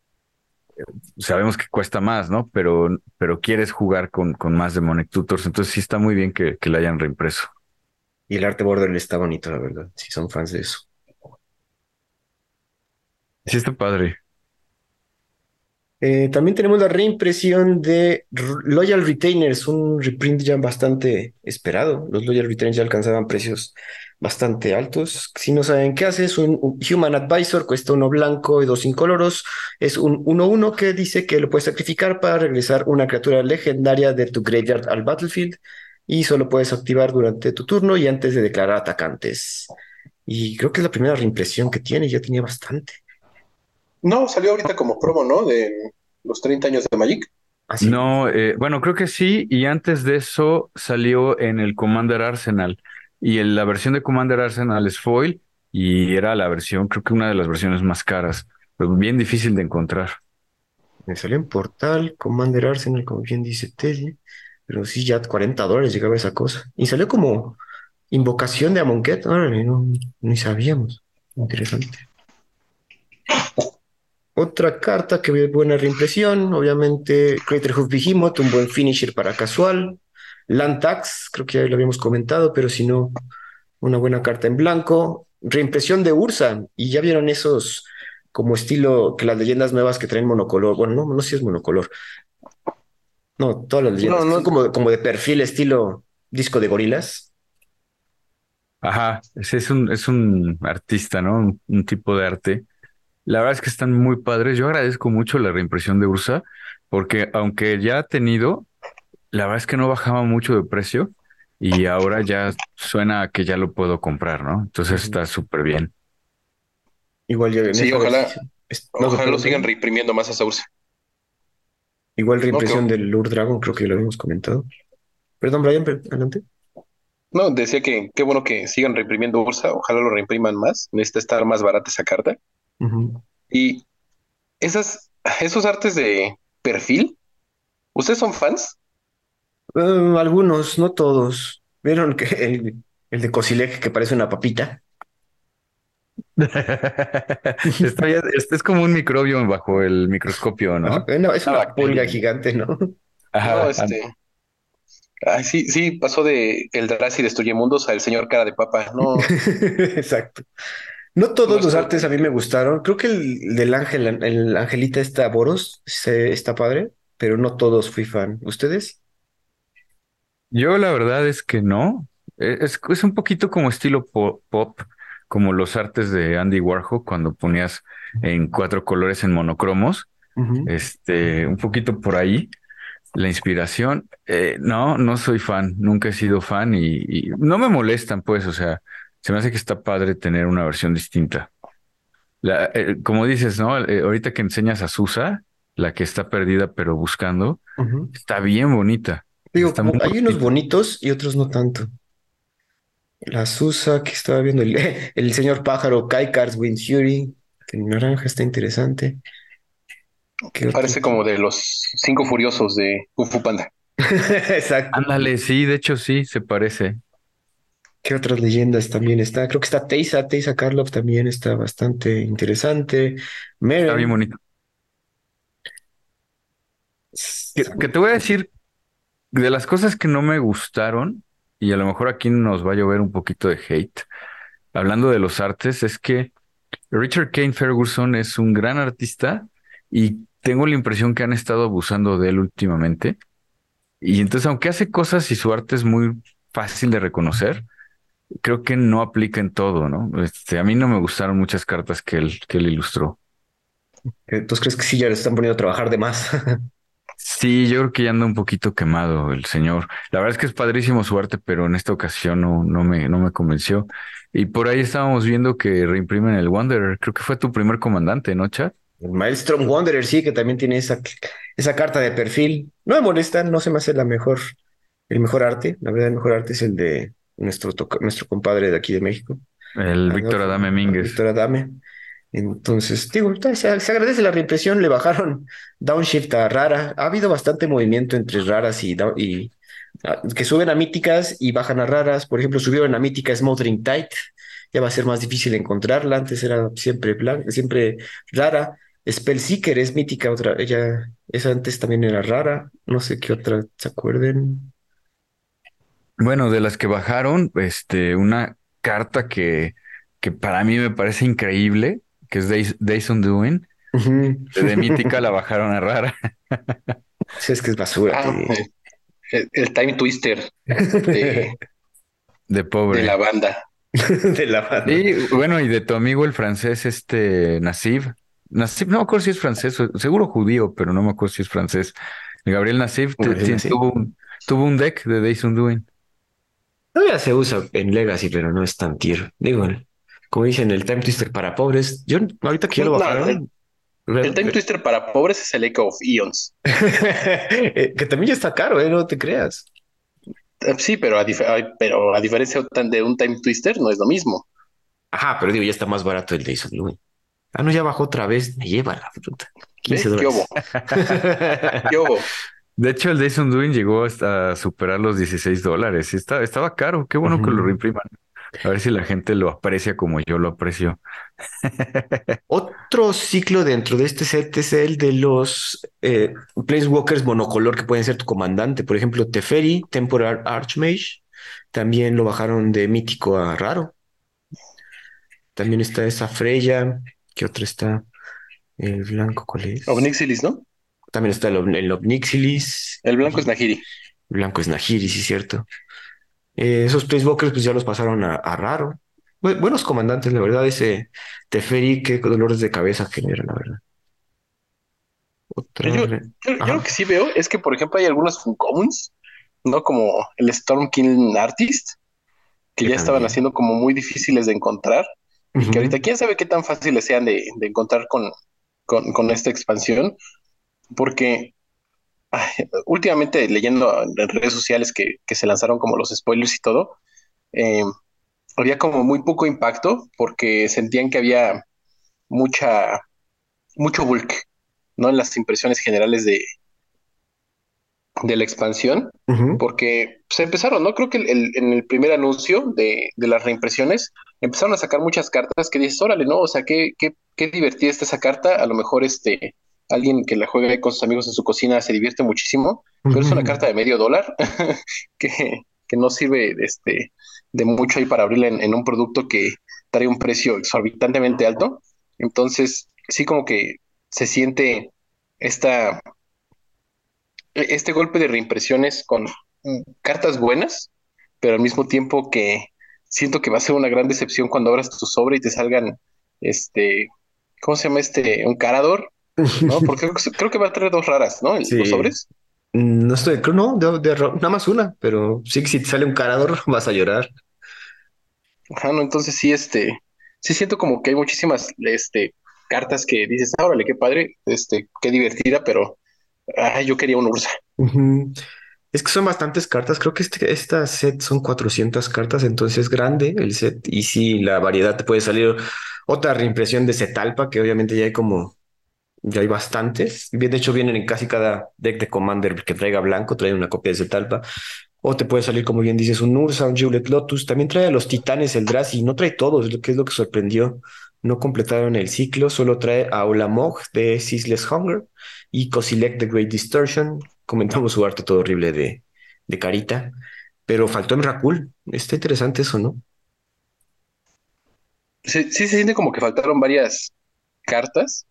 sabemos que cuesta más, ¿no? Pero, pero quieres jugar con, con más Demonic Tutors, entonces sí está muy bien que, que la hayan reimpreso. Y el arte border está bonito, la verdad, si son fans de eso. Sí está padre. Eh, también tenemos la reimpresión de Loyal Retainers, un reprint ya bastante esperado. Los Loyal Retainers ya alcanzaban precios bastante altos. Si no saben qué hace, es un, Human Advisor, cuesta uno blanco y dos incoloros. Es un 1-1 que dice que lo puedes sacrificar para regresar una criatura legendaria de tu graveyard al battlefield y solo puedes activar durante tu turno y antes de declarar atacantes. Y creo que es la primera reimpresión que tiene, ya tenía bastante. No, salió ahorita como promo, ¿no? De los 30 años de Magic. ¿Ah, no, eh, bueno, creo que sí, y antes de eso salió en el Commander Arsenal, y la versión de Commander Arsenal es foil, y era la versión, creo que una de las versiones más caras, pero bien difícil de encontrar. Me salió en Portal, Commander Arsenal, como bien dice Teddy, pero sí, ya 40 dólares llegaba esa cosa. Y salió como invocación de Amonkhet, no, ni sabíamos. Interesante. Otra carta que ve buena reimpresión, obviamente Craterhoof Behemoth, un buen finisher para casual. Lantax, creo que ya lo habíamos comentado, pero si no, una buena carta en blanco. Reimpresión de Ursa, y ya vieron esos como estilo que las leyendas nuevas que traen monocolor. Bueno, no, no sé si es monocolor. No, todas las leyendas son como, como de perfil estilo disco de gorilas. Ajá, es un, es un artista, ¿no? un tipo de arte la verdad es que están muy padres. Yo agradezco mucho la reimpresión de Ursa, porque aunque ya ha tenido, la verdad es que no bajaba mucho de precio y ahora ya suena que ya lo puedo comprar, ¿no? Entonces está súper bien. Igual yo, Sí, ojalá, ojalá lo sigan reimprimiendo más a Ursa. Igual reimpresión del Lord Dragon, creo que lo habíamos comentado. Perdón, Brian, adelante. No, decía que qué bueno que sigan reimprimiendo Ursa, ojalá lo reimpriman más. Necesita estar más barata esa carta. Y esas, esos artes de perfil, ¿ustedes son fans? Eh, algunos, no todos. ¿Vieron que el, el de Cosileg que parece una papita? *laughs* este es como un microbio bajo el microscopio, ¿no? no, es una pulga gigante, ¿no? Ajá, este. Ay, sí, sí, pasó de el Drasi destruye mundos al señor cara de papa, no. *laughs* Exacto. No todos los artes a mí me gustaron. Creo que el del ángel, el angelita está Boros, está padre, pero no todos fui fan. ¿Ustedes? Yo la verdad es que no. E, es, es un poquito como estilo pop, como los artes de Andy Warhol cuando ponías en cuatro colores en monocromos. Este, un poquito por ahí. La inspiración, eh, no, no soy fan, nunca he sido fan y, y no me molestan, pues, o sea, se me hace que está padre tener una versión distinta. La, eh, como dices, ¿no? Eh, ahorita que enseñas a Susa, la que está perdida pero buscando, está bien bonita. Digo, como hay unos bonitos y otros no tanto. La Susa que estaba viendo, el, *laughs* el señor pájaro, Kai Cars Fury, que en naranja está interesante. ¿Qué otro? Parece como de los cinco furiosos de Kung Fu Panda. *laughs* Exacto. Ándale, sí, de hecho sí, se parece. ¿Qué otras leyendas también está? Creo que está Teisa, Teisa Karlov también está bastante interesante. Está bien bonito. Que, que te voy a decir, de las cosas que no me gustaron, y a lo mejor aquí nos va a llover un poquito de hate, hablando de los artes, es que Richard Kane Ferguson es un gran artista y tengo la impresión que han estado abusando de él últimamente. Y entonces, aunque hace cosas y su arte es muy fácil de reconocer, creo que no aplica en todo, ¿no? Este, a mí no me gustaron muchas cartas que él, que él ilustró. Entonces crees que sí ya le están poniendo a trabajar de más. *laughs* Sí, yo creo que ya anda un poquito quemado el señor. La verdad es que es padrísimo su arte, pero en esta ocasión no, no me, no me convenció. Y por ahí estábamos viendo que reimprimen el Wanderer. Creo que fue tu primer comandante, ¿no, Chat? El Maelstrom Wanderer sí, que también tiene esa, esa carta de perfil. No me molesta, no se me hace la mejor, el mejor arte. La verdad, el mejor arte es el de nuestro, nuestro compadre de aquí de México. El Víctor Adame Mínguez. Víctor Adame. Entonces, digo, se, se agradece la reimpresión, le bajaron *laughs* downshift a rara. Ha habido bastante movimiento entre raras y, down- y ah, que suben a míticas y bajan a raras. Por ejemplo, subieron a mítica Smothering Tight. Ya va a ser más difícil encontrarla. Antes era siempre blanca, siempre rara. Spellseeker es mítica, otra, ella, esa antes también era rara. No sé qué otra se acuerden. Bueno, de las que bajaron, este, una carta que, que para mí me parece increíble, que es Days, Days Undoing. De Mítica la *laughs* bajaron a rara. *laughs* Sí, es que es basura. Ah, el, el Time Twister de, *laughs* De pobre. de la banda. de la banda. Y bueno, y de tu amigo el francés, este Nassib. Nassib, no me acuerdo si es francés, seguro judío, pero no me acuerdo si es francés. Gabriel Nassib. tuvo un, tuvo un deck de Days Undoing. Todavía se usa en Legacy, pero no es tan tier. Digo, como dicen, el Time Twister para pobres. Yo, ahorita que ya lo No, bajaron. El Time Twister para pobres es el Echo of Eons. *laughs* que también ya está caro, ¿eh? No te creas. Eh, Sí, pero a, pero diferencia de un Time Twister no es lo mismo. Ajá, pero digo, ya está más barato el de Jason Louis. Ah, no, ya bajó otra vez. Me lleva la fruta. ¿Ves? 15 *laughs* ¿Qué hubo? dólares. ¿Qué hubo? De hecho, el Days Undoing llegó hasta superar los 16 dólares. Está- estaba caro. Qué bueno que lo reimpriman. A ver si la gente lo aprecia como yo lo aprecio. *laughs* Otro ciclo dentro de este set es el de los eh, Planeswalkers monocolor que pueden ser tu comandante. Por ejemplo, Teferi, Temporal Archmage. También lo bajaron de mítico a raro. También está esa Freya. ¿Qué otro está? El blanco, ¿cuál es? Obnixilis, ¿no? También está el, el Obnixilis. El blanco es Nahiri. El blanco es Nahiri, sí, cierto. Eh, esos Planeswalkers pues ya los pasaron a, a raro. Bu- buenos comandantes, la verdad. Ese Teferi, qué dolores de cabeza genera, la verdad. Otra. Yo- lo que sí veo es que, por ejemplo, hay algunos Funcomuns, ¿no? Como el Storm King Artist, que Que ya estaban haciendo como muy difíciles de encontrar. Y que ahorita, quién sabe qué tan fáciles sean de, de encontrar con, con, con esta expansión, porque ay, últimamente leyendo en redes sociales que, que se lanzaron como los spoilers y todo, eh, había como muy poco impacto porque sentían que había mucha, mucho bulk, ¿no? En las impresiones generales de, de la expansión porque se empezaron, ¿no? Creo que el- el- en el primer anuncio de, de las reimpresiones empezaron a sacar muchas cartas que dices, órale, ¿no? O sea, qué, qué, qué divertida está esa carta. A lo mejor este, alguien que la juegue con sus amigos en su cocina se divierte muchísimo, pero es una carta de medio dólar *laughs* que, que no sirve este, de mucho ahí para abrirla en, en un producto que trae un precio exorbitantemente alto. Entonces, sí como que se siente esta, este golpe de reimpresiones con cartas buenas, pero al mismo tiempo que siento que va a ser una gran decepción cuando abras tu sobre y te salgan, este, ¿cómo se llama este? Un carador ¿no? *laughs* Porque creo que va a traer dos raras, ¿no? Los sobres. No estoy, creo no, de, nada más una, pero sí que si te sale un carador *laughs* vas a llorar. Ajá, no, entonces sí, este, sí siento como que hay muchísimas, este, cartas que dices, ah, órale, qué padre, este, qué divertida, pero ay, yo quería un Ursa. Es que son bastantes cartas, creo que este, esta set son 400 cartas, entonces es grande el set y sí, la variedad te puede salir otra reimpresión de Zetalpa, que obviamente ya hay como, ya hay bastantes. De hecho, vienen en casi cada deck de Commander que traiga blanco, trae una copia de Zetalpa. O te puede salir, como bien dices, un Ursa, un Juliet Lotus. También trae a los titanes el Drazi, no trae todos, que es lo que sorprendió. No completaron el ciclo, solo trae a Olamog de Ceaseless Hunger y Cosilec de Great Distortion. Comentamos su arte todo horrible de, de carita, pero faltó Emrakul. Está interesante eso, ¿no? Sí se siente como que faltaron varias cartas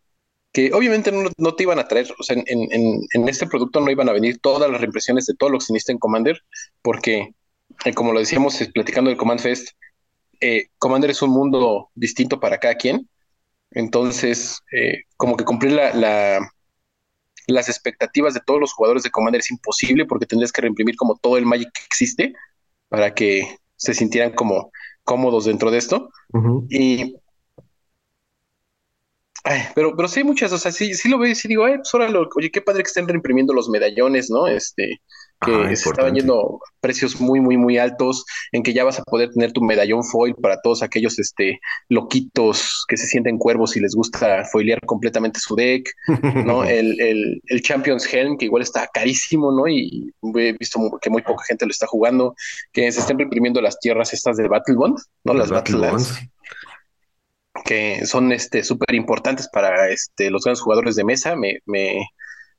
que obviamente no, te iban a traer, o sea, en, este producto no iban a venir todas las reimpresiones de todo lo que se en Commander, porque, eh, como lo decíamos platicando del Command Fest, eh, Commander es un mundo distinto para cada quien. Entonces, eh, como que cumplir la, las expectativas de todos los jugadores de Commander es imposible porque tendrías que reimprimir como todo el Magic que existe para que se sintieran como cómodos dentro de esto. Y pero, pero sí hay muchas, o sea, sí, sí lo veo y sí digo, ay, pues ahora oye, qué padre que estén reimprimiendo los medallones, ¿no? Este, que ah, se estaban yendo precios muy, muy, muy altos, en que ya vas a poder tener tu medallón foil para todos aquellos este, loquitos que se sienten cuervos y les gusta foilear completamente su deck, ¿no? *laughs* el, el, el, Champions Helm, que igual está carísimo, ¿no? Y he visto que muy poca gente lo está jugando, que se estén reimprimiendo las tierras estas de Battle Bond, ¿no? Las, Battle Bonds que son este súper importantes para este los grandes jugadores de mesa. Me, me,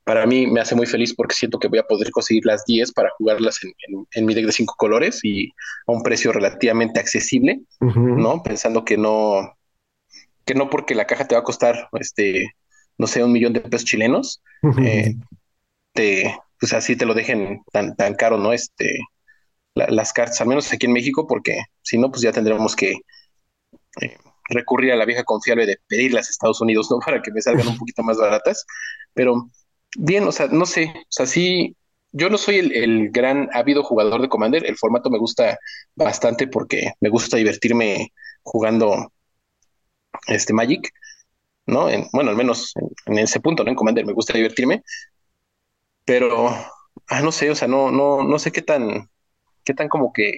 para mí me hace muy feliz porque siento que voy a poder conseguir las 10 para jugarlas en, mi deck de cinco colores y a un precio relativamente accesible, ¿no? Pensando que no, que no porque la caja te va a costar, este, no sé, un millón de pesos chilenos, eh, te, pues así te lo dejen tan, tan caro, ¿no? Este, las cartas, al menos aquí en México, porque si no, pues ya tendremos que eh, recurrir a la vieja confiable de pedirlas a Estados Unidos, ¿no? *laughs* Para que me salgan un poquito más baratas. Pero bien, o sea, no sé, o sea, sí, yo no soy el, gran ávido jugador de Commander, el formato me gusta bastante porque me gusta divertirme jugando este Magic, ¿no? bueno, al menos en, ese punto, ¿no? En Commander me gusta divertirme, pero, ah, no sé, o sea, no, no, no sé qué tan, qué tan como que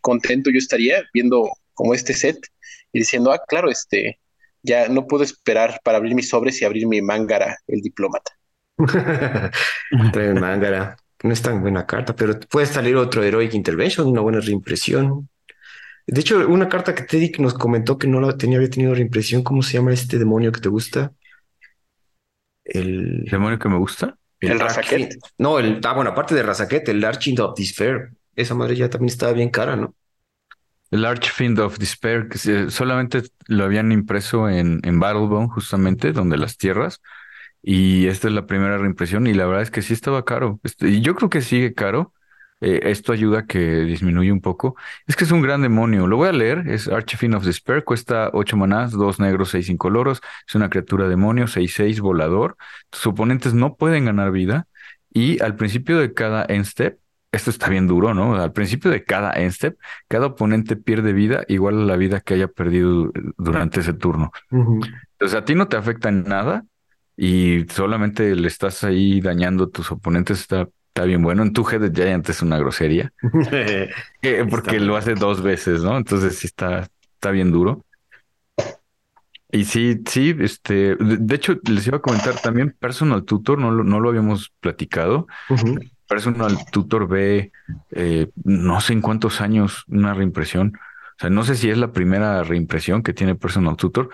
contento yo estaría viendo como este set y diciendo, ah, claro, este, ya no puedo esperar para abrir mis sobres y abrir mi mangara, el diplomata. *laughs* Trae mangara, no es tan buena carta, pero puede salir otro Heroic Intervention, una buena reimpresión. De hecho, una carta que Teddy nos comentó que no la tenía, había tenido reimpresión, ¿cómo se llama este demonio que te gusta? El demonio que me gusta. El, el No, el, ah, bueno, aparte de Razaquet, el Arching of Despair. Esa madre ya también estaba bien cara, ¿no? El Archfiend of Despair, que solamente lo habían impreso en, en Battlebone, justamente, donde las tierras. Y esta es la primera reimpresión, y la verdad es que sí estaba caro. Este, y yo creo que sigue caro. Eh, esto ayuda a que disminuya un poco. Es que es un gran demonio. Lo voy a leer. Es Archfiend of Despair. Cuesta 8 manás, 2 negros, 6 incoloros. Es una criatura demonio, 6-6 volador. Tus oponentes no pueden ganar vida. Y al principio de cada end step esto está bien duro, ¿no? Al principio de cada end step, cada oponente pierde vida igual a la vida que haya perdido durante ese turno. Entonces a ti no te afecta en nada y solamente le estás ahí dañando a tus oponentes. Está, está bien bueno. En tu Head Giant es una grosería. *laughs* porque lo hace dos veces, ¿no? Entonces sí está, está bien duro. Y sí, sí, este, de, hecho, les iba a comentar también Personal Tutor, no lo, no lo habíamos platicado. Personal Tutor ve, eh, no sé en cuántos años, una reimpresión. O sea, no sé si es la primera reimpresión que tiene Personal Tutor,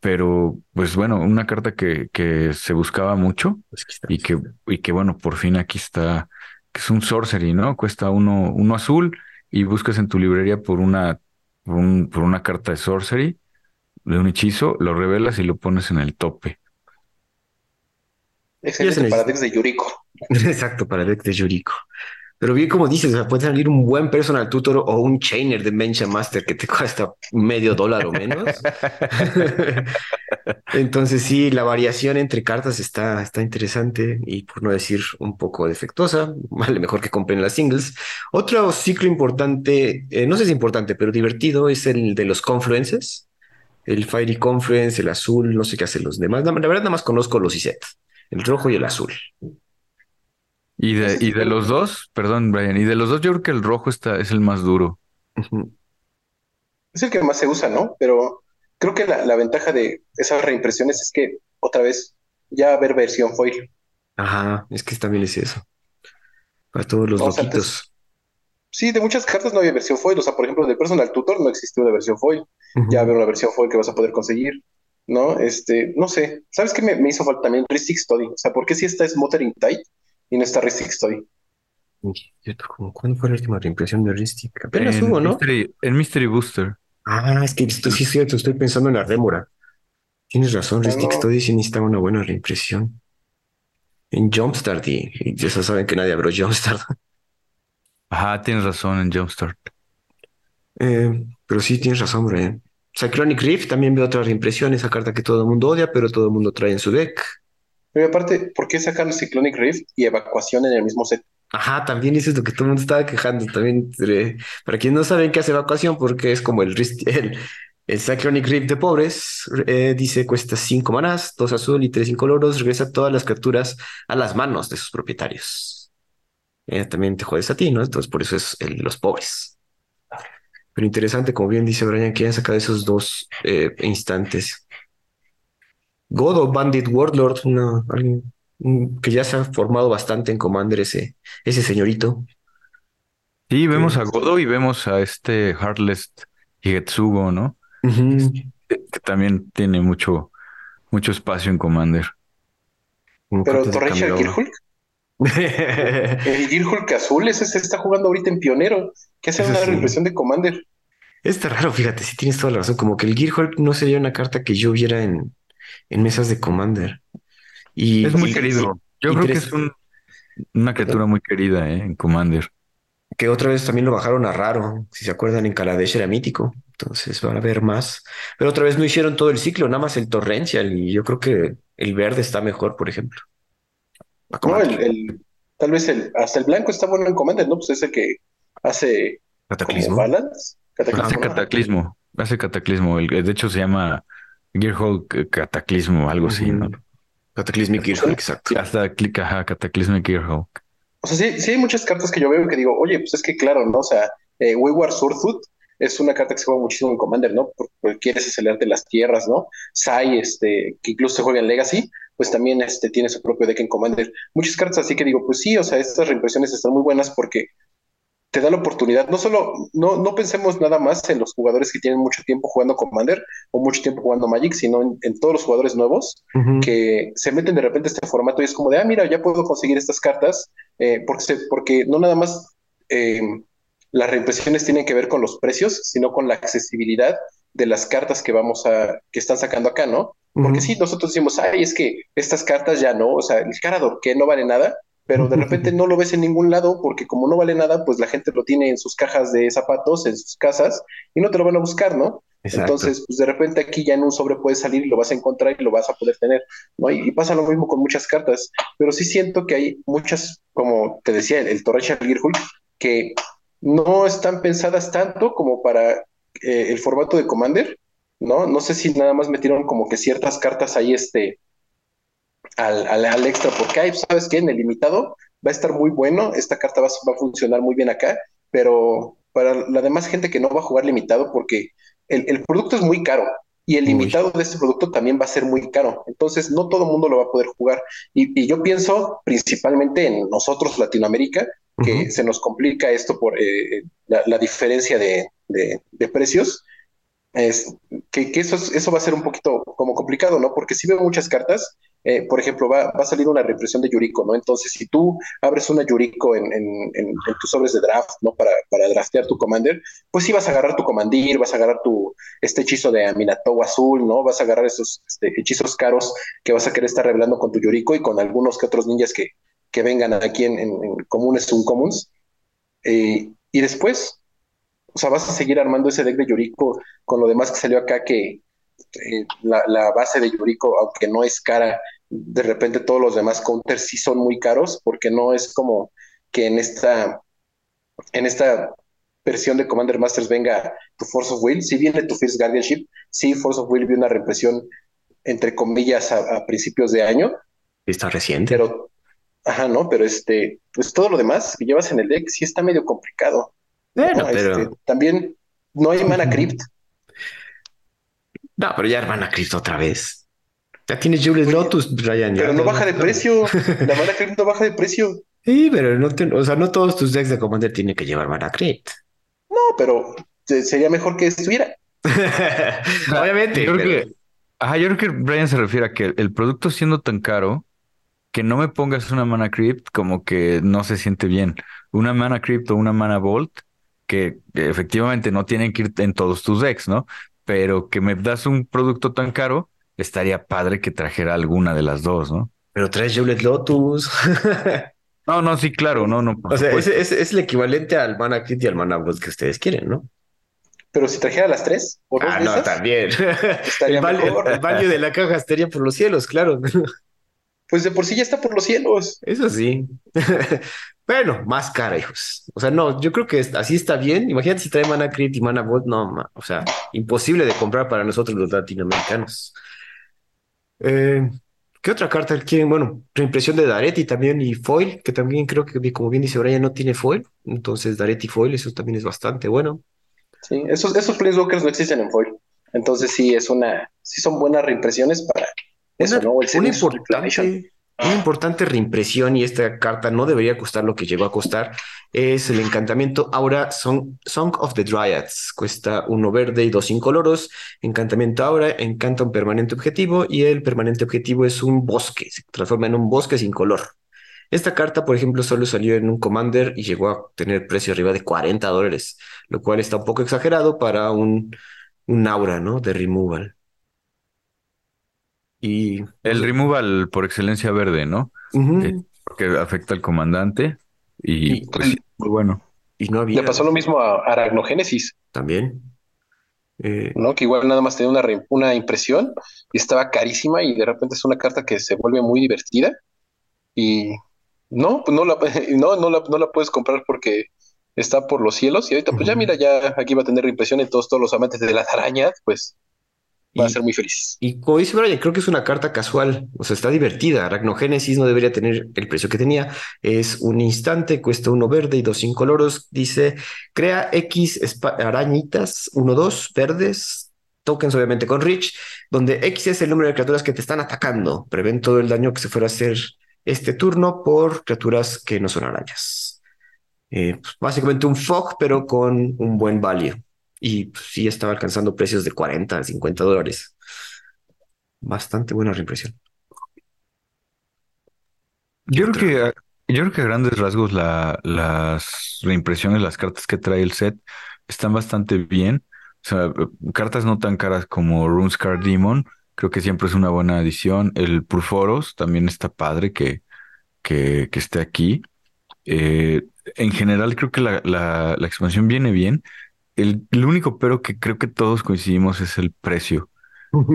pero pues bueno, una carta que, que se buscaba mucho y que, y que bueno, por fin aquí está, que es un sorcery, ¿no? Cuesta uno, uno azul y buscas en tu librería por una, por, un, por una carta de sorcery, de un hechizo, lo revelas y lo pones en el tope. Excelente para decks de Yuriko. *laughs* Exacto, para de Yuriko. Pero bien como dices, o sea, puede salir un buen personal tutor o un chainer de Mencha Master que te *laughs* cuesta medio dólar o menos. *laughs* Entonces sí, la variación entre cartas está, está interesante y por no decir un poco defectuosa, vale mejor que compren las singles. Otro ciclo importante, eh, no sé si es importante, pero divertido, es el de los confluences. El Fiery Confluence, el azul, no sé qué hacen los demás. La, la verdad, nada más conozco los ISET, el rojo y el azul. Y de, y de los dos, perdón, Brian, y de los dos yo creo que el rojo está, es el más duro. Es el que más se usa, ¿no? Pero creo que la, la ventaja de esas reimpresiones es que otra vez ya va a haber versión foil. Ajá, es que también es eso. Para todos los sea, loquitos. Sí, de muchas cartas no había versión foil. O sea, por ejemplo, de Personal Tutor no existió una versión foil. Ujú. Ya va a haber una versión foil que vas a poder conseguir, ¿no? Este, no sé. ¿Sabes qué me, me hizo falta también? Ristic Study. O sea, ¿por qué si esta es Mothering Tide y no está Ristic Study? Como, ¿Cuándo fue la última reimpresión de Ristic? Apenas En hubo, ¿no? Mystery, en Mystery Booster. Ah, es que esto sí es cierto, estoy pensando en la rémora. Tienes razón, Ristic no. Study sí necesitaba una buena reimpresión. En Jumpstart, y, y ya saben que nadie abrió Jumpstart. Ajá, tienes razón en Jumpstart. Eh, pero sí, tienes razón, Brian. Cyclonic Rift también veo otra reimpresión, esa carta que todo el mundo odia, pero todo el mundo trae en su deck. Pero aparte, ¿por qué sacan Cyclonic Rift y Evacuación en el mismo set? Ajá, también eso es lo que todo el mundo estaba quejando. También, eh, para quien no saben qué hace evacuación, porque es como el, Rist- *laughs* el, el Cyclonic Rift de pobres, eh, dice cuesta 5 manás, 2 azul y 3 incoloros, regresa todas las capturas a las manos de sus propietarios. Eh, también te jodes a ti, ¿no? Entonces, por eso es el de los pobres. Pero interesante, como bien dice Brian, que hayan sacado esos dos eh, instantes. God of Bandit Warlord, una, alguien que ya se ha formado bastante en Commander ese, ese señorito. Sí, vemos a. Godo y vemos a este Heartless Higetsugo, ¿no? Ujú. Que que también tiene mucho, mucho espacio en Commander. Como Pero cartas de El *laughs* Gearhulk azul, ese se está jugando ahorita en Pionero. ¿Qué hace una sí. reimpresión de Commander? Está raro, fíjate, sí tienes toda la razón. Como que el Gearhulk no sería una carta que yo viera en, en mesas de Commander. Y, Es muy y- querido. Yo creo que es un- una criatura muy querida ¿eh? en Commander. que otra vez también lo bajaron a raro. Si se acuerdan, en Kaladesh era mítico. Entonces van a ver más. Pero otra vez no hicieron todo el ciclo, nada más el Torrential. Y yo creo que el verde está mejor, por ejemplo. A No, el, el- tal vez el, hasta el blanco está bueno en Commander, ¿no? Pues ese que hace Cataclismo. balance. Cataclismo, Hace cataclismo. Hace cataclismo. El- de hecho, se llama Gearhulk eh, Cataclismo, algo así, ¿no? Ujú. Cataclysmic Gearhulk, exacto. Hasta clica, ajá, Cataclismic Gearhulk. O sea, sí, sí hay muchas cartas que yo veo que digo, oye, pues es que claro, ¿no? O sea, eh, Wayward Surtooth es una carta que se juega muchísimo en Commander, ¿no? Porque, porque quieres acelerarte las tierras, ¿no? Sai, este, que incluso se juega en Legacy, pues también este, tiene su propio deck en Commander. Muchas cartas así que digo, pues sí, o sea, estas reimpresiones están muy buenas porque te da la oportunidad, no solo, no, no pensemos nada más en los jugadores que tienen mucho tiempo jugando Commander o mucho tiempo jugando Magic, sino en, en todos los jugadores nuevos que se meten de repente a este formato y es como de, ah, mira, ya puedo conseguir estas cartas, eh, porque, se- porque no nada más eh, las reimpresiones tienen que ver con los precios, sino con la accesibilidad de las cartas que vamos a, que están sacando acá, ¿no? Porque sí, nosotros decimos, ay, es que estas cartas ya no, o sea, el Carador que no vale nada, pero de repente *laughs* no lo ves en ningún lado porque como no vale nada, pues la gente lo tiene en sus cajas de zapatos, en sus casas y no te lo van a buscar, ¿no? Exacto. Entonces, pues de repente aquí ya en un sobre puedes salir y lo vas a encontrar y lo vas a poder tener, ¿no? Y, y pasa lo mismo con muchas cartas, pero sí siento que hay muchas, como te decía, el, el Gearhulk, que no están pensadas tanto como para eh, el formato de Commander, ¿no? No sé si nada más metieron como que ciertas cartas ahí, este, al, al, al extra, porque hay, ¿sabes qué? En el limitado va a estar muy bueno, esta carta va, a- va a funcionar muy bien acá, pero para la demás gente que no va a jugar limitado, porque el, el producto es muy caro y el limitado de este producto también va a ser muy caro, entonces no todo el mundo lo va a poder jugar. Y, y yo pienso principalmente en nosotros, Latinoamérica, que se nos complica esto por eh, la, la diferencia de, de- de precios. Es que, eso, es- eso va a ser un poquito como complicado, ¿no? Porque si veo muchas cartas, eh, por ejemplo, va, va a salir una reimpresión de Yuriko, ¿no? Entonces, si tú abres una Yuriko en, en- tus sobres de draft, ¿no? Para, para draftear tu commander, pues sí vas a agarrar tu commandir, vas a agarrar tu, este hechizo de Aminatou azul, ¿no? Vas a agarrar esos este, hechizos caros que vas a querer estar revelando con tu Yuriko y con algunos que otros ninjas que, que vengan aquí en, comunes, subcomuns. Eh, y después, o sea, vas a seguir armando ese deck de Yuriko con lo demás que salió acá, que eh, la, la, base de Yuriko, aunque no es cara, de repente todos los demás counters sí son muy caros, porque no es como que en esta, en esta versión de Commander Masters venga tu Force of Will, si viene tu First Guardianship, sí, Force of Will vio una represión entre comillas a, principios de año. Está reciente. Pero, ajá, no, pero este, pues todo lo demás que llevas en el deck sí está medio complicado. Bueno, pero... Este, también no hay mana crypt. No, pero ya hermana Crypt otra vez. Ya tienes Julius Lotus, Brian. Pero no baja de precio. *laughs* La mana crypt no baja de precio. Sí, pero no, o sea, no todos tus decks de Commander tienen que llevar mana crypt. No, pero sería mejor que estuviera. *laughs* Obviamente. Yo creo que, ajá, yo creo que Brian se refiere a que el producto siendo tan caro, que no me pongas una mana crypt como que no se siente bien. Una mana crypt o una mana vault que efectivamente no tienen que ir en todos tus decks, ¿no? Pero que me das un producto tan caro, estaría padre que trajera alguna de las dos, ¿no? Pero traes Juliet Lotus. *laughs* no, no, sí, claro, no, no. O sea, es, es, el equivalente al mana crypt y al mana vault que ustedes quieren, ¿no? Pero si trajera las tres, ah, no, también. el, value, de la caja estaría por los cielos, claro. Pues de por sí ya está por los cielos. Eso sí. *laughs* bueno, más cara, hijos. O sea, no, yo creo que así está bien. Imagínate si trae Mana Crit y Mana Bot, no, o sea, imposible de comprar para nosotros los latinoamericanos. Eh, ¿Qué otra carta quieren? Bueno, reimpresión de Daretti también y Foil, que también creo que, como bien dice Brian, no tiene Foil. Entonces, Daretti Foil, eso también es bastante bueno. Sí, esos, esos Planeswalkers no existen en foil. Entonces sí es una, sí son buenas reimpresiones para eso, ¿no? una, importante, una importante reimpresión, y esta carta no debería costar lo que llegó a costar, es el encantamiento Aura Song, Song of the Dryads. Cuesta uno verde y dos incoloros. Encantamiento Aura encanta un permanente objetivo y el permanente objetivo es un bosque. Se transforma en un bosque sin color. Esta carta, por ejemplo, solo salió en un Commander y llegó a tener precio arriba de 40 dólares, lo cual está un poco exagerado para un, un aura, ¿no? De removal. Y el removal por excelencia verde, ¿no? Eh, porque afecta al comandante y, pues muy bueno. Y no había. Le pasó lo mismo a Aracnogénesis. También. Eh, ¿no? Que igual nada más tenía una, una impresión y estaba carísima y de repente es una carta que se vuelve muy divertida y no, pues no la, *laughs* no, no la, no la puedes comprar porque está por los cielos y ahorita pues ya mira, ya aquí va a tener impresión en todos, todos los amantes de las arañas, pues van a ser muy felices. Y como dice Brian, creo que es una carta casual, o sea, está divertida. Aracnogénesis no debería tener el precio que tenía. Es un instante, cuesta uno verde y dos incoloros. Dice, crea X arañitas, uno, dos, verdes, tokens obviamente con Rich, donde X es el número de criaturas que te están atacando. Prevén todo el daño que se fuera a hacer este turno por criaturas que no son arañas. Eh, pues, básicamente un fog, pero con un buen value. Y pues, sí estaba alcanzando precios de 40, 50 dólares. Bastante buena reimpresión. Yo creo que yo creo que a grandes rasgos la, las reimpresiones, las cartas que trae el set están bastante bien. O sea, cartas no tan caras como RuneScar Demon, Creo que siempre es una buena adición. El Purforos también está padre que, que, que esté aquí. Eh, en general, creo que la, la, la expansión viene bien. El, único pero que creo que todos coincidimos es el precio.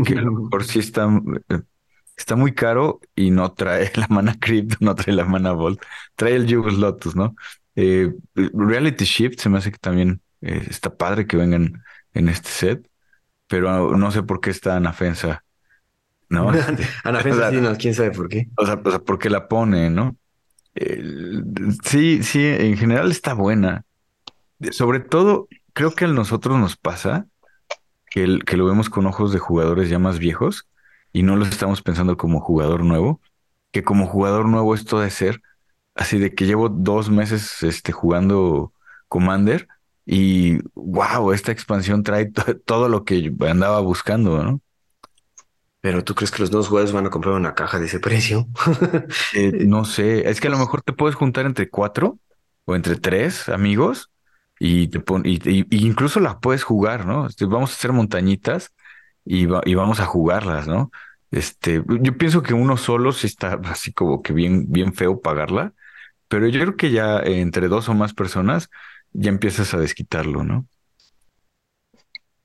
Que a lo *laughs* mejor sí está, eh, está muy caro y no trae *laughs* la mana Crypt, no trae la mana Vault. Trae el Jugos Lotus, ¿no? Eh, Reality Shift se me hace que también está padre que vengan en este set, pero no sé por qué está en ofensa ¿no? *laughs* Ana quién sabe por qué. O sea, o porque la pone, ¿no? sí, sí, en general está buena. Sobre todo, creo que a nosotros nos pasa que, que lo vemos con ojos de jugadores ya más viejos y no los estamos pensando como jugador nuevo, que como jugador nuevo esto de ser así de que llevo dos meses este, jugando Commander y wow, esta expansión trae todo lo que andaba buscando, ¿no? Pero ¿tú crees que los dos jugadores van a comprar una caja de ese precio? Eh, no sé, es que a lo mejor te puedes juntar entre cuatro o entre tres amigos y, te y, incluso las puedes jugar, ¿no? Este, vamos a hacer montañitas y, y vamos a jugarlas, ¿no? Este, yo pienso que uno solo sí está *laughs* así como que bien, bien feo pagarla, pero yo creo que ya entre dos o más personas ya empiezas a desquitarlo, ¿no?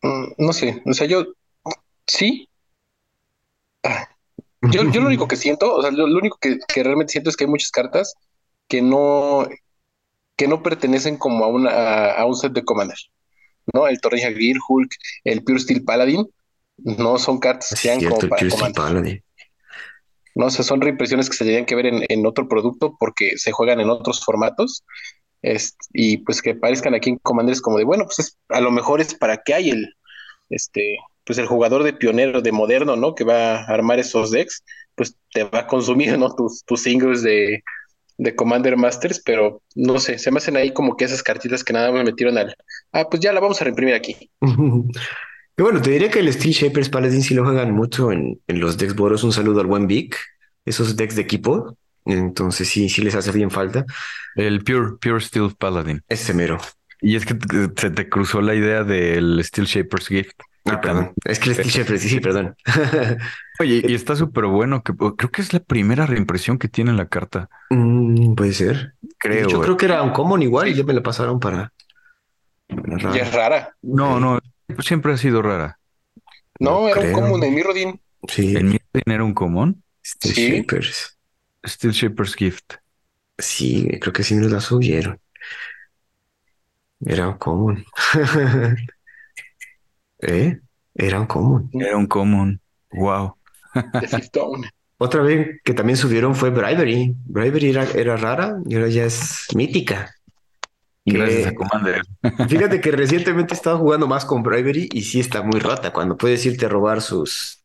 Mm, no sé, o sea, yo sí. Ah, yo, yo lo único que *laughs* siento, o sea, lo, lo único que, que realmente siento es que hay muchas cartas que no, que no pertenecen como a, una, a, a un set de Commander, ¿no? El Torreja Gear, Hulk, el Pure Steel Paladin, no son cartas que sean como para Commander. No, o sea, son reimpresiones que se tendrían que ver en, en otro producto porque se juegan en otros formatos. Es- y pues que parezcan aquí en Commander es como de, bueno, pues es- a lo mejor es para que hay el, este, pues el jugador de pionero, de moderno, ¿no? Que va a armar esos decks, pues te va a consumir, ¿no? Tus, tus singles de, de Commander Masters, pero no sé, se me hacen ahí como que esas cartitas que nada más metieron al, ah, pues ya la vamos a reimprimir aquí. *laughs* Y bueno, te diría que el Steel Shapers Paladin sí lo juegan mucho en, en los decks boros. Un saludo al buen Vic, esos decks de equipo. Entonces sí, sí les hace bien falta. El Pure, Pure Steel Paladin. Ese mero. Y es que se te cruzó la idea del Steel Shaper's Gift. Ah, perdón. Es que el Steel Shapers, sí, sí, perdón. *laughs* Oye, y está súper bueno, que creo que es la primera reimpresión que tiene la carta, Mm, puede ser. creo. Yo eh. creo que era un common igual y ya me la pasaron para. para. Ya es rara. No, no, siempre ha sido rara. No, No era un común en Mirrodin. Sí, En mi opinión era un común. Steel Sí. Shapers. Steel Shaper's Gift. Sí, creo que sí nos la subieron. Era un common. *laughs* ¿Eh? Era un common. Era un común. Wow. Otra vez que también subieron fue Bribery. Bribery era, era rara y ahora ya es mítica. Que- Gracias a Commander. Fíjate que recientemente estaba jugando más con Bribery y sí está muy rota. Cuando puedes irte a robar sus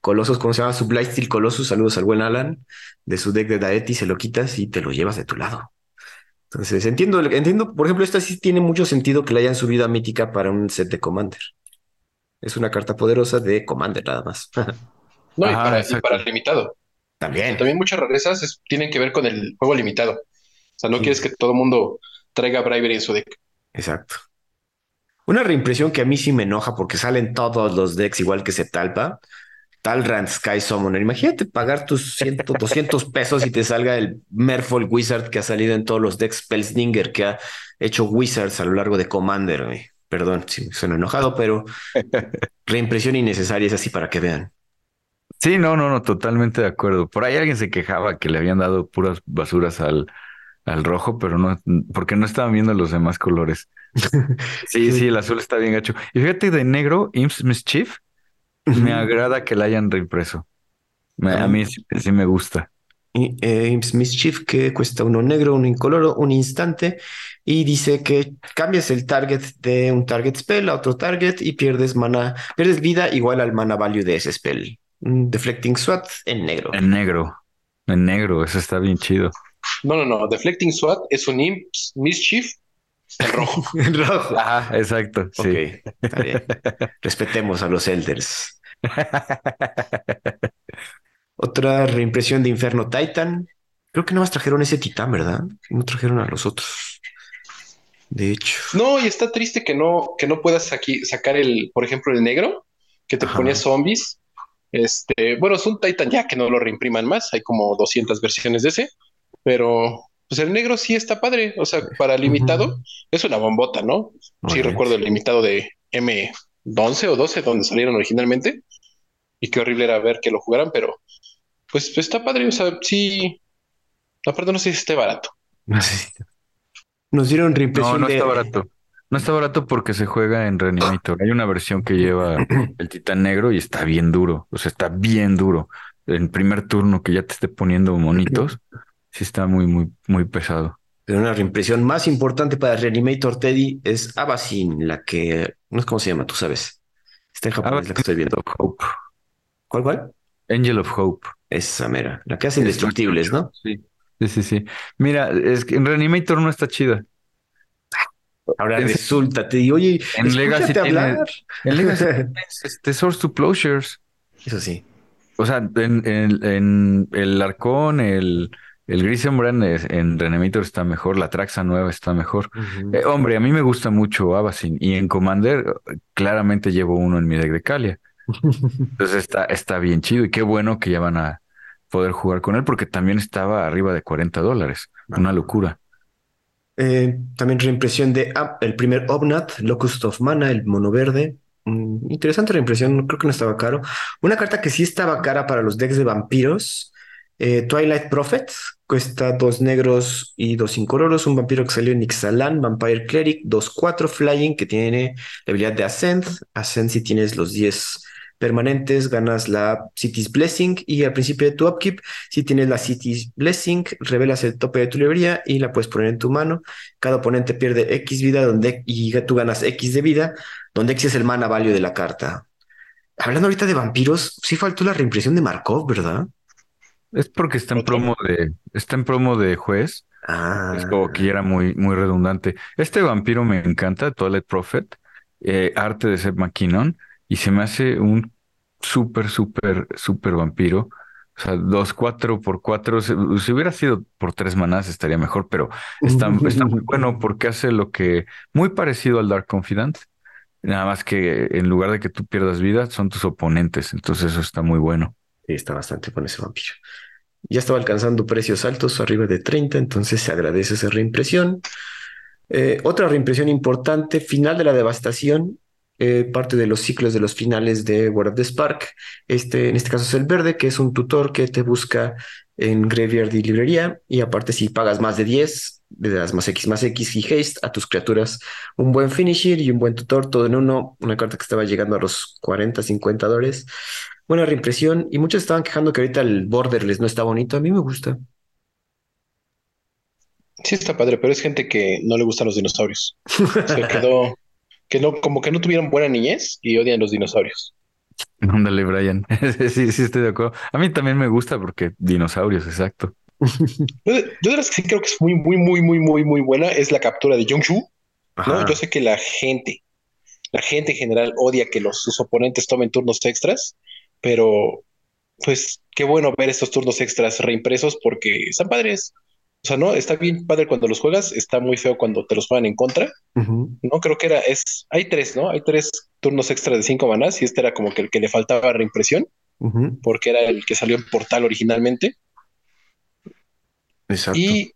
colosos, ¿cómo se llama? Su Blightsteel Colossus. Saludos al buen Alan. De su deck de Daeti se lo quitas y te lo llevas de tu lado. Entonces entiendo, entiendo, por ejemplo, esta sí tiene mucho sentido que la hayan subido a mítica para un set de Commander. Es una carta poderosa de Commander nada más. *laughs* No, y para, y exacto. para el limitado. También. También muchas rarezas es- tienen que ver con el juego limitado. O sea, no Sí. quieres que todo el mundo traiga Bribery en su deck. Exacto. Una reimpresión que a mí sí me enoja porque salen todos los decks igual que Setalpa. Talrand Sky Summoner. Imagínate pagar tus 100, 200 *laughs* pesos y te salga el Merfolk Wizard que ha salido en todos los decks Spellslinger que ha hecho Wizards a lo largo de Commander. güey. Perdón si suena enojado, pero *laughs* reimpresión innecesaria es así para que vean. Sí, no, no, no, totalmente de acuerdo. Por ahí alguien se quejaba que le habían dado puras basuras al, al rojo, pero no, porque no estaban viendo los demás colores. *laughs* Sí, sí, el azul está bien gacho. Y fíjate, de negro, Imps Mischief, me agrada que la hayan reimpreso. Me- a mí sí, sí me gusta. Eh, Imps Mischief que cuesta uno negro, uno incoloro, un instante y dice que cambias el target de un target spell a otro target y pierdes mana, pierdes vida igual al mana value de ese spell. Un Deflecting SWAT en negro. En negro, en negro, eso está bien chido. No, no, no. Deflecting SWAT es un Imps Mischief en rojo. *laughs* En rojo. Ajá, exacto, sí. Ok, está bien. Respetemos a los elders. *laughs* Otra reimpresión de Inferno Titan. Creo que nada más trajeron ese titán, ¿verdad? No trajeron a los otros. De hecho. No, y está triste que no, que no puedas aquí sacar el, por ejemplo, el negro, que te Ajá. ponía zombies. Este, bueno, es un Titan ya que no lo reimpriman más. Hay como 200 versiones de ese, pero pues el negro sí está padre. O sea, para limitado es una bombota, ¿no? Sí, Obviamente. recuerdo el limitado de M11 o 12, donde salieron originalmente. Y qué horrible era ver que lo jugaran, pero pues, pues está padre. O sea, sí. Aparte, no sé si esté barato. No sé si- Nos dieron No, reimpresión no de... está barato. No está barato porque se juega en Reanimator. Hay una versión que lleva *coughs* el titán negro y está bien duro. O sea, está bien duro. En primer turno que ya te esté poniendo monitos, sí está muy, muy, muy pesado. Pero una reimpresión más importante para Reanimator Teddy es Abasin, la que... No sé cómo se llama, tú sabes. Está en japonés la que estoy viendo. ¿Cuál, cuál? Angel of Hope. Esa mera. La que hace indestructibles, ¿no? Sí. Sí, sí, sí. Mira, es que en Reanimator no está chida. Ahora En- resulta, Teddy, oye, En Legacy escúchate tiene- hablar. En Legacy *laughs* tienes, este Source to Closures. Eso sí. O sea, en, en- en el Arcón, el, el Grisenbrand en Reanimator está mejor, la Traxa nueva está mejor. Eh, hombre, a mí me gusta mucho Abasin y en Commander eh, claramente llevo uno en mi deck de Calia. Entonces está, está bien chido y qué bueno que ya van a, poder jugar con él porque también estaba arriba de 40 dólares. Una locura. Eh, también reimpresión de ah, el primer Obnat, Locust of Mana, el mono verde. Mm, interesante reimpresión, creo que no estaba caro. Una carta que sí estaba cara para los decks de vampiros. eh, Twilight Prophet, cuesta dos negros y dos incoloros. Un vampiro que salió en Ixalan, Vampire Cleric, 2-4 Flying, que tiene la habilidad de Ascend. Ascend si tienes los 10 permanentes, ganas la City's Blessing y al principio de tu upkeep, si tienes la City's Blessing, revelas el tope de tu librería y la puedes poner en tu mano. Cada oponente pierde X vida donde, y tú ganas X de vida, donde X es el mana value de la carta. Hablando ahorita de vampiros, sí faltó la reimpresión de Markov, ¿verdad? Es porque está en promo de, está en promo de juez. Ah, Es como que ya era muy, muy redundante. Este vampiro me encanta, Toilet Prophet, eh, arte de Seth McKinnon, y se me hace un súper, súper, súper vampiro. O sea, dos, cuatro por cuatro. Si, si hubiera sido por tres manás estaría mejor, pero está, está muy *laughs* bueno porque hace lo que, muy parecido al Dark Confidant. Nada más que en lugar de que tú pierdas vida, son tus oponentes. Entonces eso está muy bueno. Sí, está bastante con ese vampiro. Ya estaba alcanzando precios altos, arriba de 30, entonces se agradece esa reimpresión. Eh, otra reimpresión importante, final de la devastación, eh, parte de los ciclos de los finales de World of the Spark. Este, en este caso es el verde, que es un tutor que te busca en Graveyard y librería. Y aparte, si pagas más de 10, le das más X más X y haste a tus criaturas. Un buen finisher y un buen tutor, todo en uno. Una carta que estaba llegando a los 40, 50 dólares. Buena reimpresión. Y muchos estaban quejando que ahorita el borderless no está bonito. A mí me gusta. Sí, está padre, pero es gente que no le gustan los dinosaurios. Se quedó, *laughs* que no, como que no tuvieron buena niñez y odian los dinosaurios. Ándale, Brian. *laughs* Sí, sí, estoy de acuerdo. A mí también me gusta porque dinosaurios, exacto. Yo de, yo de las que sí creo que es muy, muy, muy, muy, muy, muy buena es la captura de Yongshu. ¿no? Yo sé que la gente, la gente en general odia que los, sus oponentes tomen turnos extras, pero pues qué bueno ver estos turnos extras reimpresos porque están padres. O sea, no, está bien padre cuando los juegas, está muy feo cuando te los juegan en contra. No, creo que era, es, hay tres, ¿no? Hay tres turnos extra de cinco manás y este era como que el que le faltaba reimpresión porque era el que salió en portal originalmente. Exacto. Y,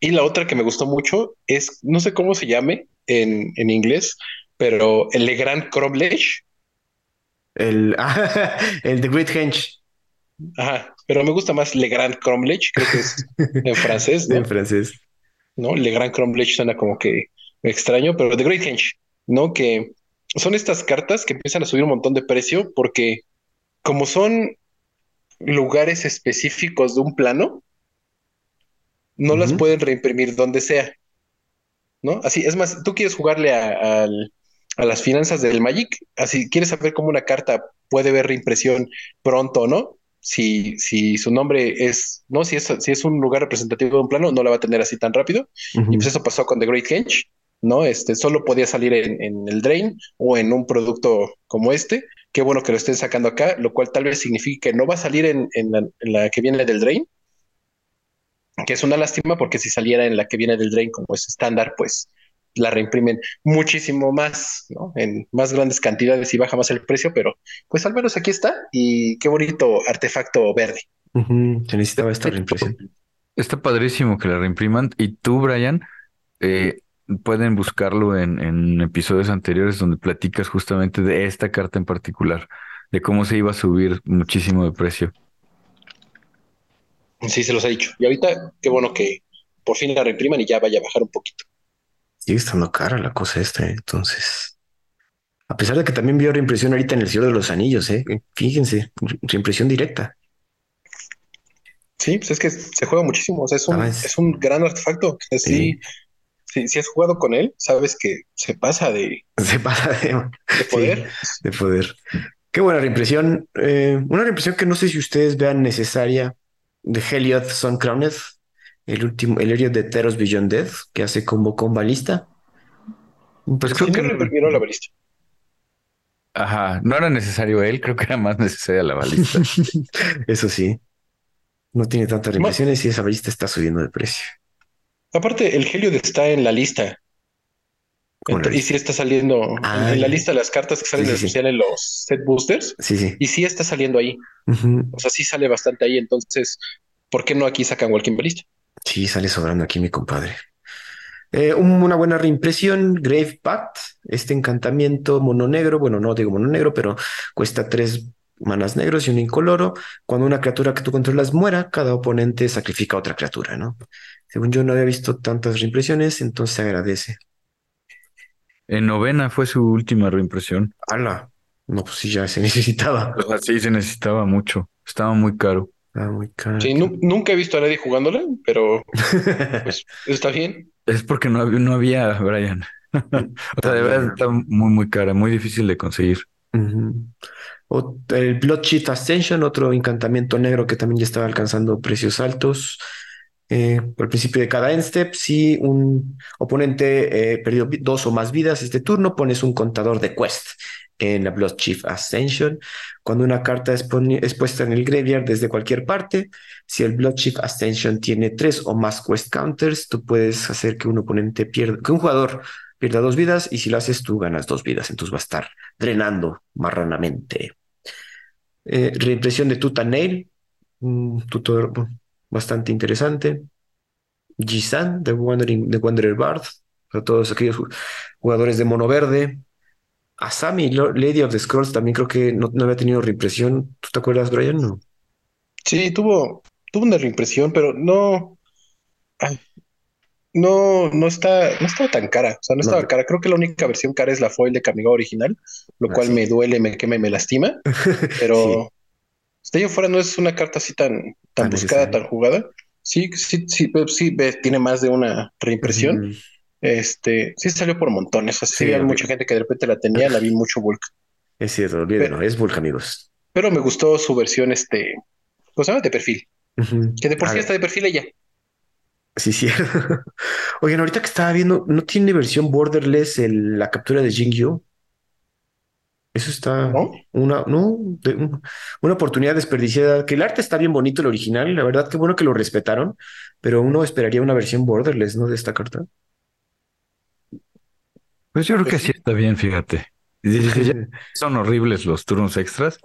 y la otra que me gustó mucho es, no sé cómo se llame en, en inglés, pero el Legrand Cromlech. El, *laughs* el The Great Henge Ajá, pero me gusta más Legrand Cromlech, creo que es *laughs* en francés, ¿no? en francés. ¿no? Legrand Cromlech suena como que extraño, pero The Great Henge, ¿no? Que son estas cartas que empiezan a subir un montón de precio porque como son lugares específicos de un plano, no las pueden reimprimir donde sea, ¿no? Así, es más, tú quieres jugarle a, al- a las finanzas del Magic, así, quieres saber cómo una carta puede ver reimpresión pronto o no. Si, si su nombre es, no, si es, si es un lugar representativo de un plano, no la va a tener así tan rápido. Y pues eso pasó con The Great Henge, ¿no? Este solo podía salir en, en el Drain o en un producto como este. Qué bueno que lo estén sacando acá, lo cual tal vez signifique que no va a salir en, en la, en la que viene del Drain, que es una lástima porque si saliera en la que viene del Drain como es estándar, pues la reimprimen muchísimo más, ¿no? En más grandes cantidades y baja más el precio, pero pues al menos aquí está y qué bonito artefacto verde. Se necesitaba esta reimpresión. Está padrísimo que la reimpriman. Y tú, Brian, eh, pueden buscarlo en, en episodios anteriores donde platicas justamente de esta carta en particular, de cómo se iba a subir muchísimo de precio. Sí, se los he dicho. Y ahorita, qué bueno que por fin la reimpriman y ya vaya a bajar un poquito. Sigue estando cara la cosa esta, ¿eh? entonces. A pesar de que también vio reimpresión ahorita en el Señor de los Anillos, ¿eh? Fíjense, re- reimpresión directa. Sí, pues es que se juega muchísimo. O sea, es un, Ah, es- es un gran artefacto. Sí, sí, si has jugado con él, sabes que se pasa de, *laughs* Se pasa de, de *laughs* poder. de poder. Qué buena reimpresión. Eh, una reimpresión que no sé si ustedes vean necesaria de Heliod Sun Crowned, el último, el Heliod de Teros Beyond Death, que hace combo con balista. Pues Sí, creo que no la balista. ajá, no era necesario él, creo que era más necesaria la balista. *laughs* Eso sí. No tiene tantas reimpresiones y esa balista está subiendo de precio. Aparte, el Heliod está en la lista. ¿Cómo la Ent- y sí está saliendo en- Ah, en la lista de las cartas que salen Sí, en sí, sí. especial en los set boosters. Sí, sí. Y sí está saliendo ahí. O sea, sí sale bastante ahí. Entonces, ¿por qué no aquí sacan Walking Ballista? Sí, sale sobrando aquí mi compadre. Eh, un- una buena reimpresión, Grave Pact, este encantamiento mono negro, bueno, no digo mono negro, pero cuesta tres manas negros y un incoloro. Cuando una criatura que tú controlas muera, cada oponente sacrifica a otra criatura, ¿no? Según yo no había visto tantas reimpresiones, entonces se agradece. En novena fue su última reimpresión. ¡Hala! No, pues sí, ya se *laughs* necesitaba. O sea, sí se necesitaba mucho. Estaba muy caro. Ah, muy caro. Sí, nu- nunca he visto a nadie jugándola, pero pues *laughs* está bien. Es porque no, había- no había, Brian. *laughs* O sea, de verdad está muy, muy cara, muy difícil de conseguir. O- el Bloodchief Ascension, otro encantamiento negro que también ya estaba alcanzando precios altos. Eh, al principio de cada end step, si un oponente eh, perdió dos o más vidas este turno, pones un contador de quest en la Bloodchief Ascension. Cuando una carta es, puesta en el graveyard desde cualquier parte, si el Bloodchief Ascension tiene tres o más quest counters, tú puedes hacer que un oponente pierda, que un jugador pierda dos vidas, y si lo haces, tú ganas dos vidas. Entonces va a estar drenando marranamente. Eh, reimpresión de Tutanail, un tutor bastante interesante. Jisan, The Wandering, The Wanderer Bard, para todos aquellos ju- jugadores de mono verde. Asami, Lady of the Scrolls, también creo que no, no había tenido reimpresión. ¿Tú te acuerdas, Brian? No. Sí, tuvo, tuvo una reimpresión, pero no, ay, no, no está, no estaba tan cara. O sea, no No. estaba cara. Creo que la única versión cara es la foil de Kamigawa original, lo Ah, cual sí. me duele, me quema y me lastima. *laughs* Pero de ahí afuera no es una carta así tan, tan buscada, tan jugada. Sí, sí, sí, sí, tiene más de una reimpresión. Este, sí salió por montones. Sea, sí, había mucha gente que de repente la tenía, la vi mucho bulk. Es cierto, olvídenlo, es Vulcan, amigos. Pero me gustó su versión, este, ¿cómo se llama? De perfil. Que de por A sí ver, está de perfil ella. Sí, sí. *laughs* Oigan, ahorita que estaba viendo, ¿no tiene versión borderless el- la captura de Jingyu? Eso está ¿No? una, no, de- un- una oportunidad desperdiciada. Que el arte está bien bonito, el original. La verdad, qué bueno que lo respetaron, pero uno esperaría una versión borderless, ¿no? De esta carta. Pues yo creo Pues que sí. está bien, fíjate. *laughs* Son horribles los turnos extras.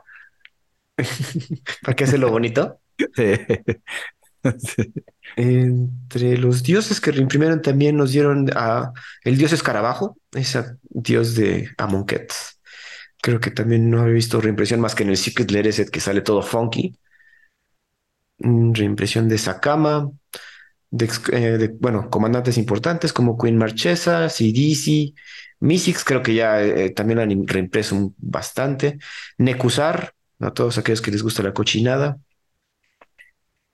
¿Para qué hacerlo bonito? *laughs* *laughs* Sí. Entre los dioses que reimprimieron también nos dieron a el dios escarabajo, ese dios de Amonkhet. Creo que también no había visto reimpresión más que en el Secret Set que sale todo funky. Mm, Reimpresión de Sakama, de, eh, de, bueno, comandantes importantes como Queen Marchesa, CDC, Mystics, creo que ya eh, también han im- reimpreso bastante. Nekusar, a todos aquellos que les gusta la cochinada.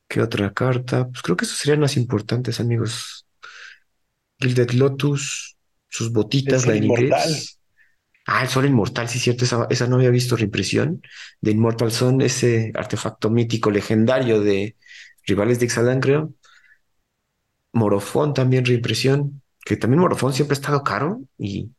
¿Qué otra carta? Pues creo que esos serían las importantes, amigos. Gilded Lotus, sus botitas, Lightning Inmortal. Ah, el Sol Inmortal, sí, cierto, esa, esa no había visto reimpresión de Immortal Sun, ese artefacto mítico legendario de Rivales de Ixalan, creo. Morofón también reimpresión, que también Morofón siempre ha estado caro y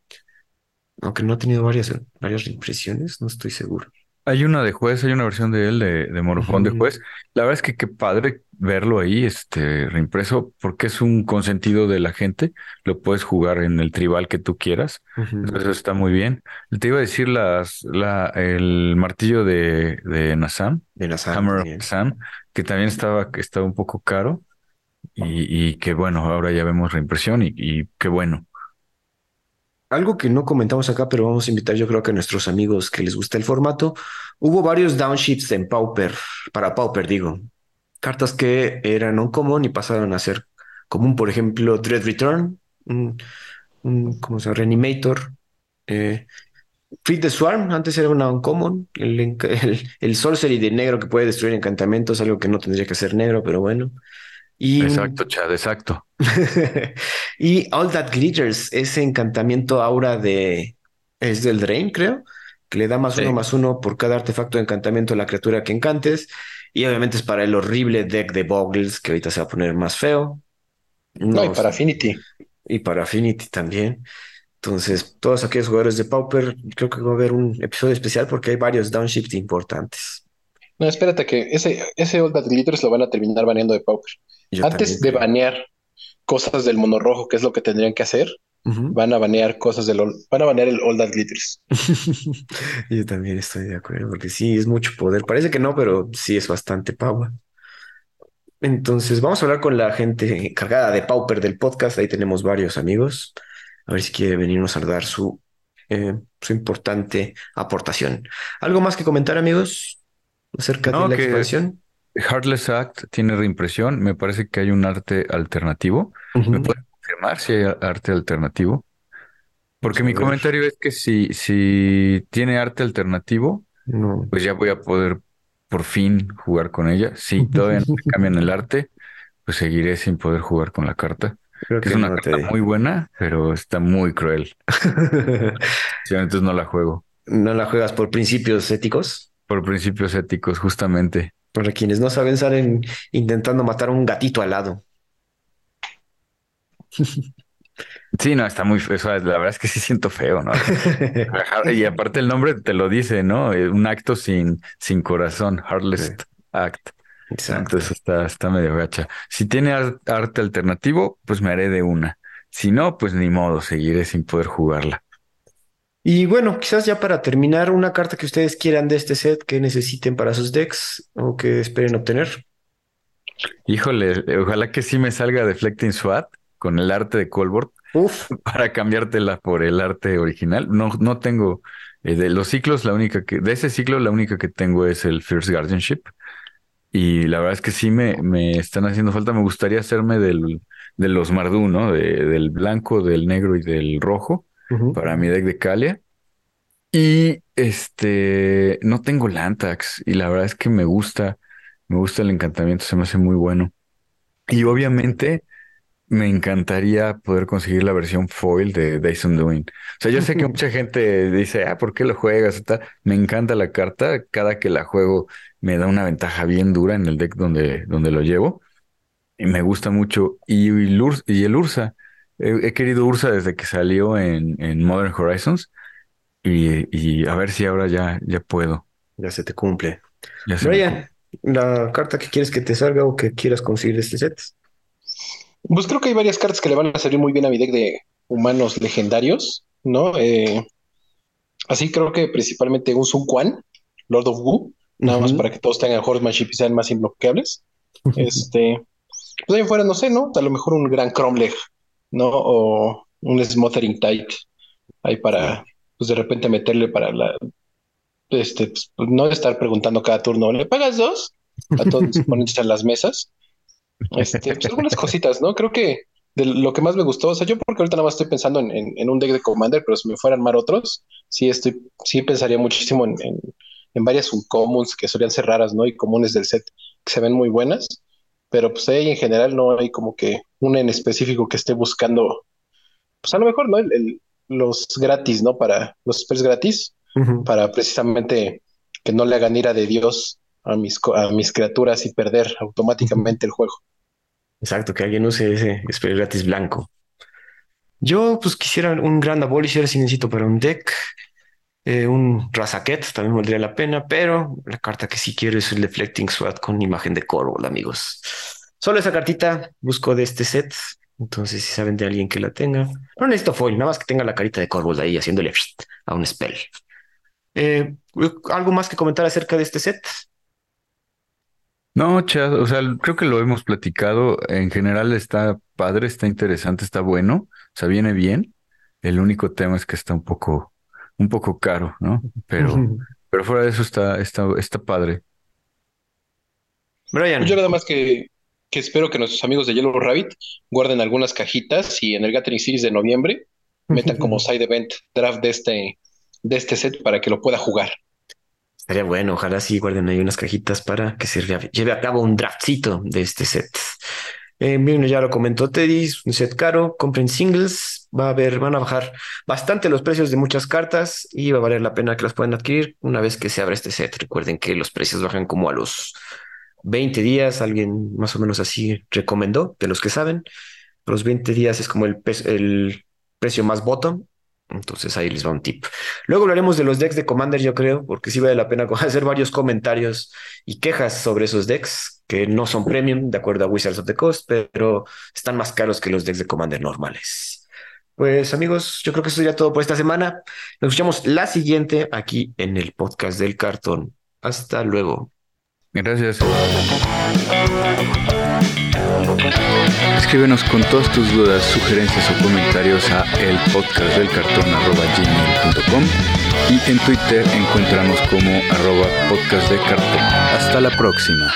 aunque no ha tenido varias, varias reimpresiones, no estoy seguro. Hay una de juez, hay una versión de él de, de Morofón de juez. La verdad es que qué padre verlo ahí, este, reimpreso, porque es un consentido de la gente. Lo puedes jugar en el tribal que tú quieras. Entonces eso está muy bien. Te iba a decir las, la, el martillo de, de Nazam, De la Sam Hammer of que también estaba, estaba un poco caro. Y, y que bueno, ahora ya vemos reimpresión y, y qué bueno. Algo que no comentamos acá, pero vamos a invitar yo creo que a nuestros amigos que les gusta el formato. Hubo varios downshifts en Pauper, para Pauper digo. Cartas que eran uncommon y pasaron a ser común, por ejemplo, Dread Return, un, un ¿cómo se llama? Reanimator. Eh, the Swarm, antes era una uncommon. El, *laughs* el, el sorcery de negro que puede destruir encantamentos, algo que no tendría que ser negro, pero bueno. Y Exacto, Chad, exacto. *laughs* y All That Glitters, ese encantamiento aura de... Es del Drain, creo, que le da más Sí. uno más uno por cada artefacto de encantamiento a la criatura que encantes. Y obviamente es para el horrible deck de Boggles, que ahorita se va a poner más feo. No, y para Affinity. y para Affinity también. Entonces, todos aquellos jugadores de Pauper, creo que va a haber un episodio especial porque hay varios downshifts importantes. No, espérate que ese, ese All That Glitters lo van a terminar baneando de Pauper. Yo Antes de también banear cosas del mono rojo, que es lo que tendrían que hacer, van a banear cosas del All- van a banear el All That Glitters. *laughs* Yo también estoy de acuerdo, porque sí, es mucho poder. Parece que no, pero sí es bastante power. Entonces, vamos a hablar con la gente encargada de Pauper del podcast. Ahí tenemos varios amigos. A ver si quiere venirnos a dar su, eh, su importante aportación. ¿Algo más que comentar, amigos, acerca No, de la que- expansión? Heartless Act tiene reimpresión. Me parece que hay un arte alternativo. ¿Me Ujú. puede confirmar si hay arte alternativo? Porque mi comentario es que si, si tiene arte alternativo, No. pues ya voy a poder por fin jugar con ella. Si *laughs* todavía no me cambian el arte, pues seguiré sin poder jugar con la carta. Creo Que es una no carta muy buena, pero está muy cruel. *laughs* Sí, entonces no la juego. no la juegas por principios éticos. Por principios éticos, justamente. Para quienes no saben, salen intentando matar a un gatito al lado. Sí, no, está muy feo. La verdad es que sí siento feo, ¿no? Y *laughs* aparte el nombre te lo dice, ¿no? Eh, Un acto sin, sin corazón, Heartless Sí. Act. Exacto. Entonces está, está medio gacha. Si tiene ar- arte alternativo, pues me haré de una. Si no, pues ni modo, seguiré sin poder jugarla. Y bueno, quizás ya para terminar, una carta que ustedes quieran de este set que necesiten para sus decks o que esperen obtener. Híjole, ojalá que sí me salga Deflecting SWAT con el arte de Colbert *laughs* para cambiártela por el arte original. No, no tengo eh, de los ciclos, la única que, de ese ciclo, la única que tengo es el Fierce Guardianship. Y la verdad es que sí me, me están haciendo falta. Me gustaría hacerme del, de los Mardú, ¿no? De- del blanco, del negro y del rojo para mi deck de Calia. Y este, no tengo Lantax y la verdad es que me gusta, me gusta el encantamiento, se me hace muy bueno. Y obviamente me encantaría poder conseguir la versión foil de Days Undoing. O sea, yo sé que *laughs* mucha gente dice, ah, ¿por qué lo juegas? y tal. Me encanta la carta, cada que la juego me da una ventaja bien dura en el deck donde, donde lo llevo. Y me gusta mucho. Y, el Urs- y el Ursa, he, he querido Ursa desde que salió en, en Modern Horizons. Y, y a ver si ahora ya, ya puedo. Ya se te cumple. Ya se me Brian, la carta que quieres que te salga o que quieras conseguir de este set. Pues creo que hay varias cartas que le van a salir muy bien a mi deck de humanos legendarios, ¿no? Eh, así creo que principalmente un Sun Quan, Lord of Wu, nada más para que todos tengan Horsemanship y sean más imbloqueables. *laughs* Este, pues ahí fuera, no sé, ¿no? A lo mejor un gran Cromlech, ¿no? O un Smothering Tide, ahí para, pues de repente meterle para la, este, pues, no estar preguntando cada turno, ¿le pagas dos? A todos los *laughs* oponentes en las mesas. Este, pues algunas cositas, ¿no? Creo que de lo que más me gustó, o sea, yo porque ahorita nada más estoy pensando en, en- en un deck de Commander, pero si me fueran a armar otros, sí estoy, sí pensaría muchísimo en, en, en varias uncommons que solían ser raras, ¿no? Y comunes del set que se ven muy buenas, pero pues ahí en general no hay como que una en específico que esté buscando, pues a lo mejor, ¿no? El- el- los gratis, ¿no? Para los spells gratis, para precisamente que no le hagan ira de Dios a mis, a mis criaturas y perder automáticamente el juego. Exacto, que alguien use ese spell gratis blanco. Yo, pues, quisiera un Grand Abolisher si necesito para un deck. Eh, un Razaket también valdría la pena, pero la carta que sí quiero es el Deflecting Sword con imagen de Corvold, amigos. Solo esa cartita busco de este set. Entonces, si saben de alguien que la tenga, no necesito foil, nada más que tenga la carita de Corvold ahí haciéndole a un spell. Eh, ¿algo más que comentar acerca de este set? No, Chad, o sea, creo que lo hemos platicado. En general está padre, está interesante, está bueno, o sea, viene bien. El único tema es que está un poco, un poco caro, ¿no? Pero, pero fuera de eso está, está, está padre. Brian, Yo nada más que, que espero que nuestros amigos de Yellow Rabbit guarden algunas cajitas y en el Gathering Series de noviembre metan como side event draft de este, de este set para que lo pueda jugar. Estaría bueno, ojalá sí guarden ahí unas cajitas para que se lleve a cabo un draftcito de este set. Eh, ya lo comentó Teddy, es un set caro, compren singles, va a haber, van a bajar bastante los precios de muchas cartas y va a valer la pena que las puedan adquirir una vez que se abra este set. Recuerden que los precios bajan como a los 20 días, alguien más o menos así recomendó, de los que saben. Los 20 días es como el, el precio más bottom. Entonces ahí les va un tip. Luego hablaremos de los decks de Commander, yo creo, porque sí vale la pena *laughs* hacer varios comentarios y quejas sobre esos decks que no son premium, de acuerdo a Wizards of the Coast, pero están más caros que los decks de Commander normales. Pues amigos, yo creo que eso sería todo por esta semana. Nos escuchamos la siguiente aquí en el podcast del cartón. Hasta luego. Gracias. Escríbenos con todas tus dudas, sugerencias o comentarios a elpodcastdelcartón.gmail.com y en Twitter encontramos como arroba podcast de cartón. Hasta la próxima.